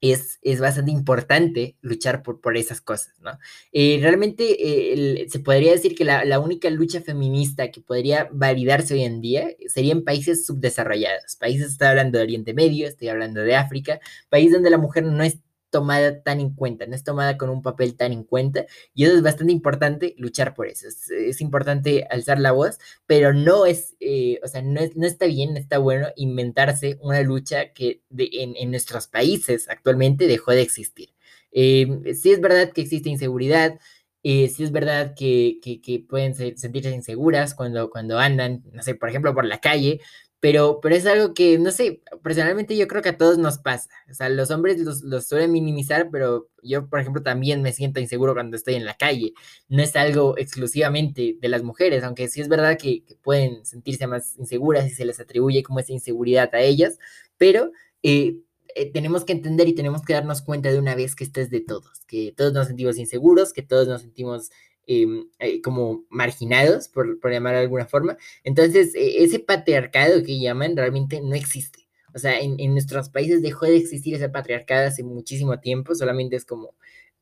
es, es, bastante importante luchar por, por esas cosas, ¿no? Eh, realmente eh, se podría decir que la, la, única lucha feminista que podría validarse hoy en día sería en países subdesarrollados. Países, estoy hablando de Oriente Medio, estoy hablando de África, países donde la mujer no es tomada tan en cuenta, no es tomada con un papel tan en cuenta, y eso es bastante importante luchar por eso, es, importante alzar la voz, pero no es, eh, o sea, no, no, está bien, no está bueno inventarse una lucha que en, nuestros países actualmente dejó de existir. Eh, sí es verdad que existe inseguridad, eh, sí es verdad que, que, pueden sentirse inseguras cuando, cuando andan, no sé, por ejemplo, por la calle, pero, pero es algo que, no sé, personalmente yo creo que a todos nos pasa. O sea, los hombres los, suelen minimizar, pero yo, por ejemplo, también me siento inseguro cuando estoy en la calle. No es algo exclusivamente de las mujeres, aunque sí es verdad que, pueden sentirse más inseguras y se les atribuye como esa inseguridad a ellas, pero eh, eh, tenemos que entender y tenemos que darnos cuenta de una vez que esto es de todos, que todos nos sentimos inseguros, que todos nos sentimos eh, como marginados, por, por llamar de alguna forma. Entonces, e, ese patriarcado que llaman realmente no existe. O sea, en, en, nuestros países dejó de existir ese patriarcado hace muchísimo tiempo, solamente es como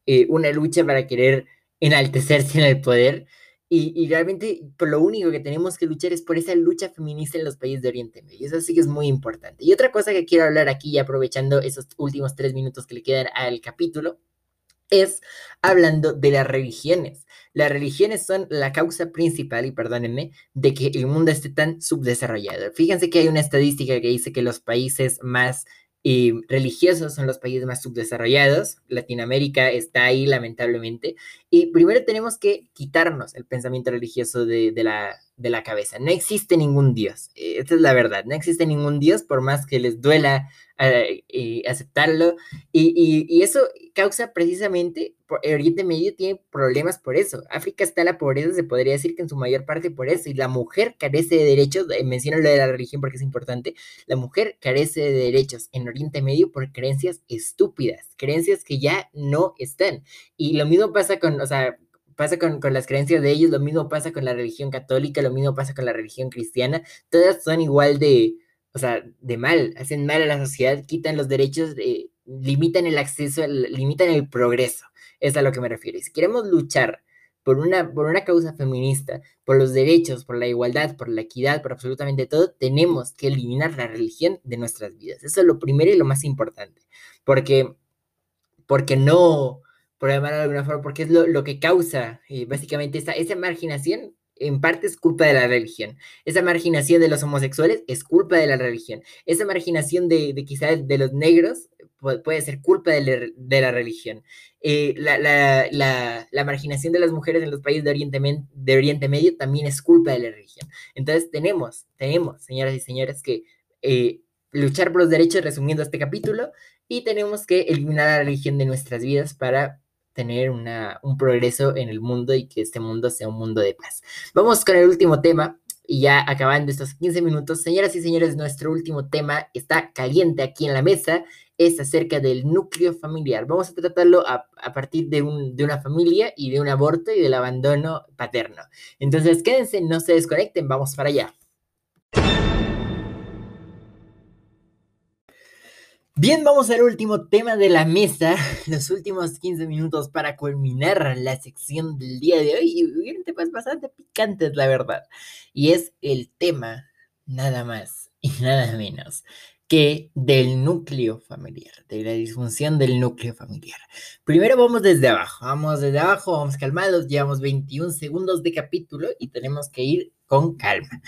eh, una lucha para querer enaltecerse en el poder. Y, y, realmente por lo único que tenemos que luchar es por esa lucha feminista en los países de Oriente Medio. Eso sí que es muy importante. Y otra cosa que quiero hablar aquí, aprovechando esos últimos tres minutos que le quedan al capítulo, es hablando de las religiones. Las religiones son la causa principal, y perdónenme, de que el mundo esté tan subdesarrollado. Fíjense que hay una estadística que dice que los países más eh, religiosos son los países más subdesarrollados. Latinoamérica está ahí, lamentablemente. Y primero tenemos que quitarnos el pensamiento religioso de, la, de la cabeza. No existe ningún Dios. Esta es la verdad. No existe ningún Dios, por más que les duela eh, aceptarlo. Y, y, eso causa precisamente, el Oriente Medio tiene problemas por eso. África está en la pobreza, se podría decir que en su mayor parte por eso. Y la mujer carece de derechos, eh, menciono lo de la religión porque es importante, la mujer carece de derechos en Oriente Medio por creencias estúpidas, creencias que ya no están. Y lo mismo pasa con, o sea, pasa con, con, las creencias de ellos, lo mismo pasa con la religión católica, lo mismo pasa con la religión cristiana, todas son igual de, o sea, de mal, hacen mal a la sociedad, quitan los derechos, limitan el acceso, limitan el progreso. Es a lo que me refiero. Y si queremos luchar por una, por una causa feminista, por los derechos, por la igualdad, por la equidad, por absolutamente todo, tenemos que eliminar la religión de nuestras vidas. Eso es lo primero y lo más importante. Porque, porque no, por llamarlo de alguna forma, porque es lo, lo que causa eh, básicamente esa, esa marginación en parte es culpa de la religión. Esa marginación de los homosexuales es culpa de la religión. Esa marginación de, de quizás de los negros puede, ser culpa de, la religión. Eh, la, la, marginación de las mujeres en los países de Oriente, de Oriente Medio también es culpa de la religión. Entonces tenemos, tenemos, señoras y señores, que eh, luchar por los derechos resumiendo este capítulo y tenemos que eliminar la religión de nuestras vidas para tener una, un progreso en el mundo y que este mundo sea un mundo de paz. Vamos con el último tema y ya acabando estos 15 minutos, señoras y señores, nuestro último tema está caliente aquí en la mesa, es acerca del núcleo familiar. Vamos a tratarlo a, a partir de, un, de una familia y de un aborto y del abandono paterno. Entonces, quédense, no se desconecten, vamos para allá. Bien, vamos al último tema de la mesa, los últimos 15 minutos para culminar la sección del día de hoy. Y hubieron temas bastante picantes, la verdad. Y es el tema, nada más y nada menos, que del núcleo familiar, de la disfunción del núcleo familiar. Primero vamos desde abajo, vamos desde abajo, vamos calmados, llevamos 21 segundos de capítulo y tenemos que ir con calma.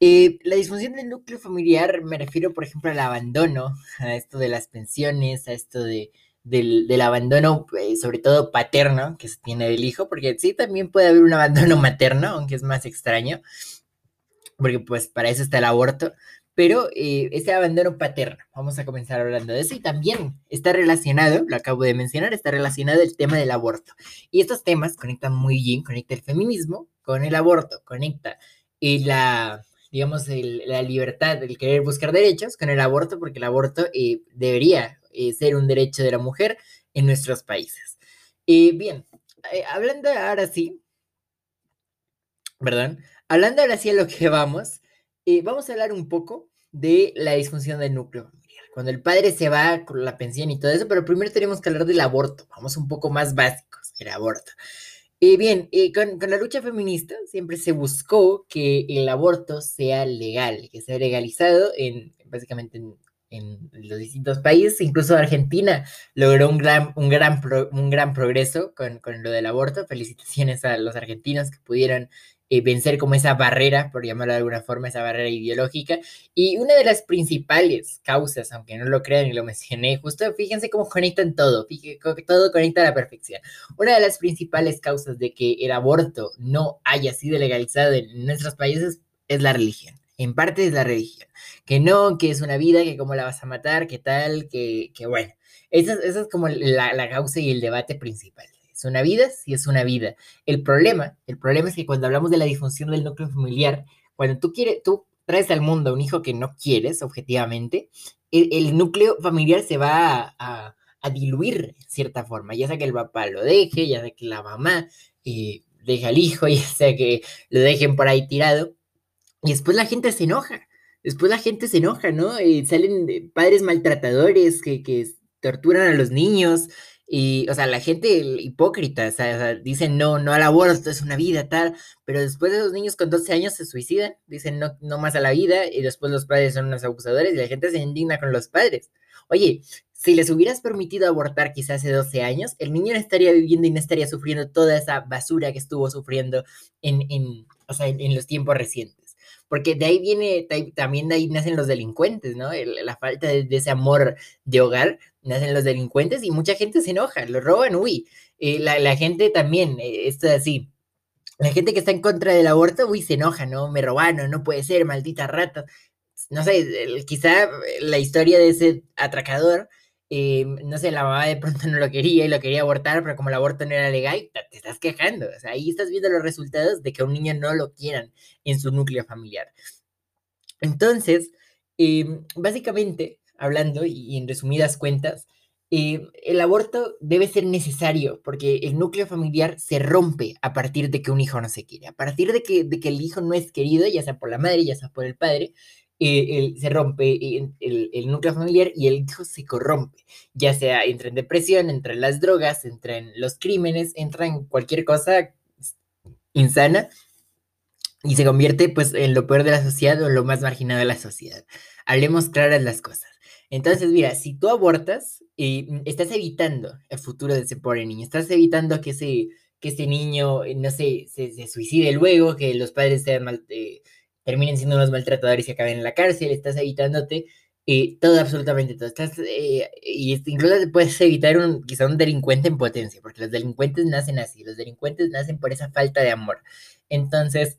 Eh, la disfunción del núcleo familiar me refiero, por ejemplo, al abandono, a esto de las pensiones, a esto de, del, abandono, eh, sobre todo paterno, que se tiene del hijo, porque sí, también puede haber un abandono materno, aunque es más extraño, porque pues para eso está el aborto, pero eh, ese abandono paterno, vamos a comenzar hablando de eso y también está relacionado, lo acabo de mencionar, está relacionado el tema del aborto. Y estos temas conectan muy bien, conecta el feminismo con el aborto, conecta y la, digamos, la libertad, el querer buscar derechos con el aborto, porque el aborto eh, debería eh, ser un derecho de la mujer en nuestros países. bien, hablando ahora sí, perdón, hablando ahora sí a lo que vamos, vamos a hablar un poco de la disfunción del núcleo familiar. Cuando el padre se va con la pensión y todo eso, pero primero tenemos que hablar del aborto. Vamos un poco más básicos, el aborto. Y bien, con, con, la lucha feminista siempre se buscó que el aborto sea legal, que sea legalizado en básicamente en, los distintos países, incluso Argentina logró un gran, un gran, un gran progreso con, con, lo del aborto. Felicitaciones a los argentinos que pudieron eh, vencer como esa barrera, por llamarlo de alguna forma, esa barrera ideológica. Y una de las principales causas, aunque no lo crean y lo mencioné, justo fíjense cómo conectan todo, fíjense, todo conecta a la perfección. Una de las principales causas de que el aborto no haya sido legalizado en nuestros países es la religión. En parte es la religión. Que no, que es una vida, que cómo la vas a matar, que tal, que, que bueno. Esa, es como la, la causa y el debate principal. ¿Es una vida? Sí, es una vida. El problema, el problema es que cuando hablamos de la disfunción del núcleo familiar, cuando tú quieres, tú traes al mundo a un hijo que no quieres, objetivamente, el, núcleo familiar se va a, diluir en cierta forma, ya sea que el papá lo deje, ya sea que la mamá eh, deja al hijo, ya sea que lo dejen por ahí tirado, y después la gente se enoja. Después la gente se enoja, ¿no? Eh, salen padres maltratadores que, que torturan a los niños, y, o sea, la gente hipócrita, o sea, dicen no, no al aborto, es una vida, tal, pero después de los niños con 12 años se suicidan, dicen no, no más a la vida, y después los padres son unos abusadores y la gente se indigna con los padres. Oye, si les hubieras permitido abortar quizás hace 12 años, el niño no estaría viviendo y no estaría sufriendo toda esa basura que estuvo sufriendo en, en, o sea, en los tiempos recientes porque de ahí viene, también de ahí nacen los delincuentes, ¿no? la falta de, ese amor de hogar, nacen los delincuentes y mucha gente se enoja, lo roban, uy, eh, la, gente también, eh, esto es así, la gente que está en contra del aborto, uy, se enoja, ¿no? Me robaron, no puede ser, maldita rata. No sé, quizá la historia de ese atracador eh, no sé, la mamá de pronto no lo quería y lo quería abortar, pero como el aborto no era legal, te estás quejando. O sea, ahí estás viendo los resultados de que a un niño no lo quieran en su núcleo familiar. Entonces, em, básicamente, hablando y, en resumidas cuentas, em, el aborto debe ser necesario porque el núcleo familiar se rompe a partir de que un hijo no se quiere, a partir de que, de que el hijo no es querido, ya sea por la madre, ya sea por el padre, eh, se rompe el, núcleo familiar y el hijo se corrompe, ya sea entra en depresión, entra en las drogas, entra en los crímenes, entra en cualquier cosa insana y se convierte pues en lo peor de la sociedad o en lo más marginado de la sociedad. Hablemos claras las cosas. Entonces, mira, si tú abortas, eh, estás evitando el futuro de ese pobre niño, estás evitando que ese, que ese niño, eh, no sé, se, suicide luego, que los padres mal, terminen siendo unos maltratadores y acaben en la cárcel, estás evitándote eh, todo, absolutamente todo. Estás, eh, y incluso puedes evitar un, quizá un delincuente en potencia, porque los delincuentes nacen así, los delincuentes nacen por esa falta de amor. Entonces,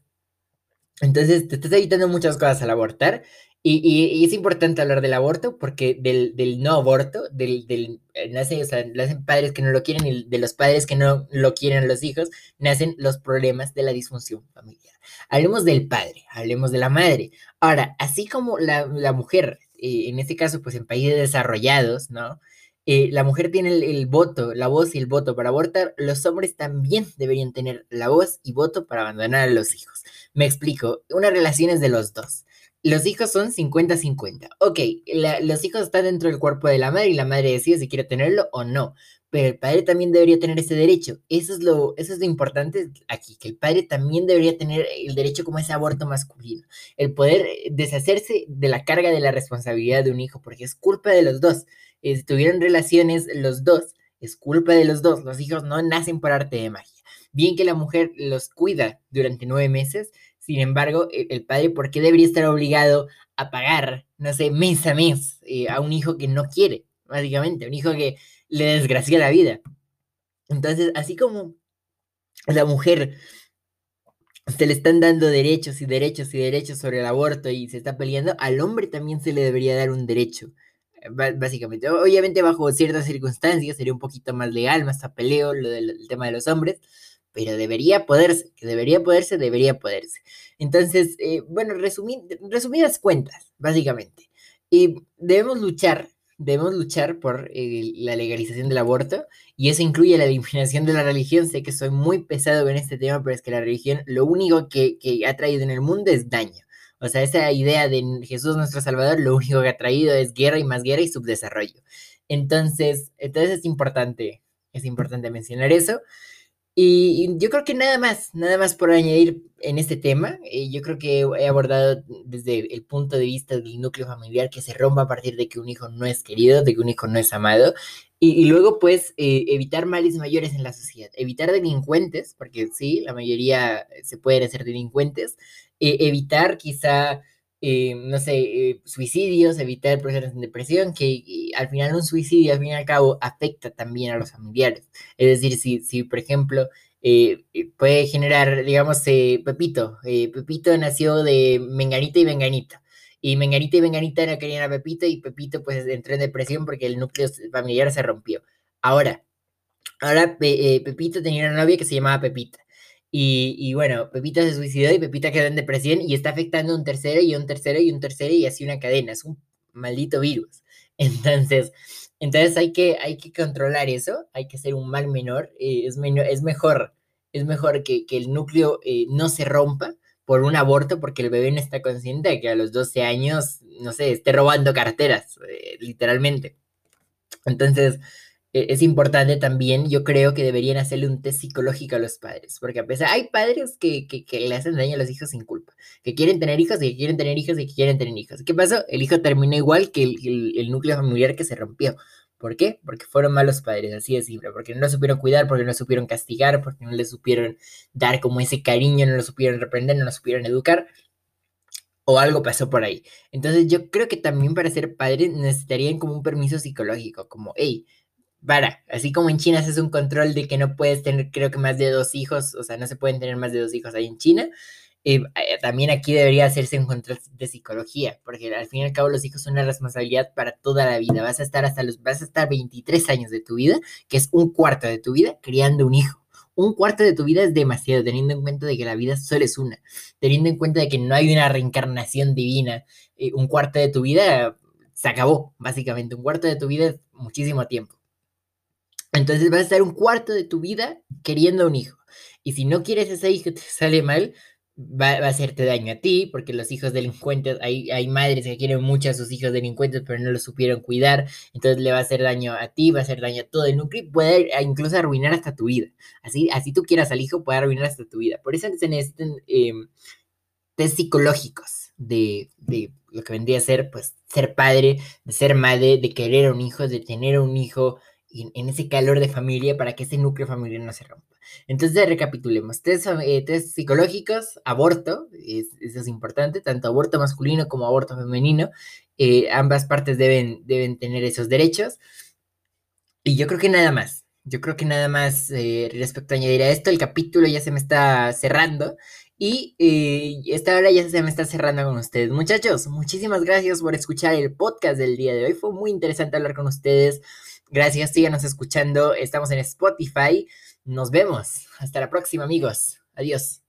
entonces te estás evitando muchas cosas al abortar. Y, es importante hablar del aborto porque del, no aborto, del, eh, o sea, nacen padres que no lo quieren y de los padres que no lo quieren los hijos, nacen los problemas de la disfunción familiar. Hablemos del padre, hablemos de la madre. Ahora, así como la, mujer, eh, en este caso, pues en países desarrollados, ¿no? Eh, la mujer tiene el, voto, la voz y el voto para abortar, los hombres también deberían tener la voz y voto para abandonar a los hijos. Me explico, una relación es de los dos. Los hijos son 50-50. Ok, los hijos están dentro del cuerpo de la madre y la madre decide si quiere tenerlo o no. Pero el padre también debería tener ese derecho. Eso es lo, eso es lo importante aquí, que el padre también debería tener el derecho como ese aborto masculino. El poder deshacerse de la carga de la responsabilidad de un hijo, porque es culpa de los dos. Si tuvieron relaciones los dos, es culpa de los dos. Los hijos no nacen por arte de magia. Bien que la mujer los cuida durante nueve meses, sin embargo, e, el padre, ¿por qué debería estar obligado a pagar, no sé, mes a mes eh, a un hijo que no quiere, básicamente, un hijo que le desgracia la vida? Entonces, así como la mujer se le están dando derechos y derechos y derechos sobre el aborto y se está peleando, al hombre también se le debería dar un derecho básicamente. Obviamente bajo ciertas circunstancias sería un poquito más legal, más a peleo lo del tema de los hombres, pero debería poderse, que debería poderse, debería poderse. Entonces, eh, bueno, resumidas cuentas, básicamente. Y debemos luchar, debemos luchar por eh, la legalización del aborto y eso incluye la eliminación de la religión. Sé que soy muy pesado en este tema, pero es que la religión lo único que, que ha traído en el mundo es daño. O sea, esa idea de Jesús nuestro Salvador, lo único que ha traído es guerra y más guerra y subdesarrollo. Entonces, entonces es importante, es importante mencionar eso. Y, yo creo que nada más, nada más por añadir en este tema. Eh, yo creo que he abordado desde el punto de vista del núcleo familiar que se rompa a partir de que un hijo no es querido, de que un hijo no es amado. Y, luego, pues, eh, evitar males mayores en la sociedad. Evitar delincuentes, porque sí, la mayoría se pueden ser delincuentes. Eh, evitar quizá, eh, no sé, eh, suicidios, evitar personas en depresión, que al final un suicidio, al fin y al cabo, afecta también a los familiares. Es decir, si, si por ejemplo, puede generar, digamos, Pepito, Pepito nació de Menganita y Menganita. Y Menganita y Menganita no querían a Pepito y Pepito pues entró en depresión porque el núcleo familiar se rompió. Ahora, ahora Pepito tenía una novia que se llamaba Pepita. Y, bueno, Pepita se suicidó y Pepita quedó en depresión y está afectando a un tercero y un tercero y un tercero y así una cadena. Es un maldito virus. Entonces, entonces hay que, hay que controlar eso, hay que ser un mal menor. Eh, es, es mejor, es mejor que, el núcleo eh, no se rompa por un aborto porque el bebé no está consciente de que a los 12 años, no sé, esté robando carteras, eh, literalmente. Entonces, es importante también, yo creo que deberían hacerle un test psicológico a los padres, porque a pesar, hay padres que, le hacen daño a los hijos sin culpa, que quieren tener hijos y que quieren tener hijos y que quieren tener hijos. ¿Qué pasó? El hijo terminó igual que el, núcleo familiar que se rompió. ¿Por qué? Porque fueron malos padres, así de simple, porque no supieron cuidar, porque no supieron castigar, porque no le supieron dar como ese cariño, no lo supieron reprender, no lo supieron educar, o algo pasó por ahí. Entonces yo creo que también para ser padres necesitarían como un permiso psicológico, como, hey, para, así como en China se hace un control de que no puedes tener, creo que más de dos hijos, o sea, no se pueden tener más de dos hijos ahí en China, eh, eh, también aquí debería hacerse un control de psicología, porque al fin y al cabo los hijos son una responsabilidad para toda la vida. Vas a estar hasta los, vas a estar 23 años de tu vida, que es un cuarto de tu vida, criando un hijo. Un cuarto de tu vida es demasiado, teniendo en cuenta de que la vida solo es una, teniendo en cuenta de que no hay una reencarnación divina. Eh, un cuarto de tu vida se acabó, básicamente. Un cuarto de tu vida es muchísimo tiempo. Entonces vas a estar un cuarto de tu vida queriendo un hijo. Y si no quieres ese hijo, te sale mal, va, a hacerte daño a ti, porque los hijos delincuentes, hay, hay madres que quieren mucho a sus hijos delincuentes, pero no los supieron cuidar, entonces le va a hacer daño a ti, va a hacer daño a todo el núcleo, puede incluso arruinar hasta tu vida. Así, así tú quieras al hijo, puede arruinar hasta tu vida. Por eso se necesitan em, test psicológicos de, de lo que vendría a ser, pues, ser padre, de ser madre, de querer a un hijo, de tener un hijo, en, ese calor de familia para que ese núcleo familiar no se rompa. Entonces, recapitulemos. Test, eh, psicológicos, aborto, eso es importante, tanto aborto masculino como aborto femenino. Eh, ambas partes deben, deben tener esos derechos. Y yo creo que nada más. Yo creo que nada más eh, respecto a añadir a esto, el capítulo ya se me está cerrando y esta hora ya se me está cerrando con ustedes. Muchachos, muchísimas gracias por escuchar el podcast del día de hoy. Fue muy interesante hablar con ustedes. Gracias, síganos escuchando. Estamos en Spotify. Nos vemos. Hasta la próxima, amigos. Adiós.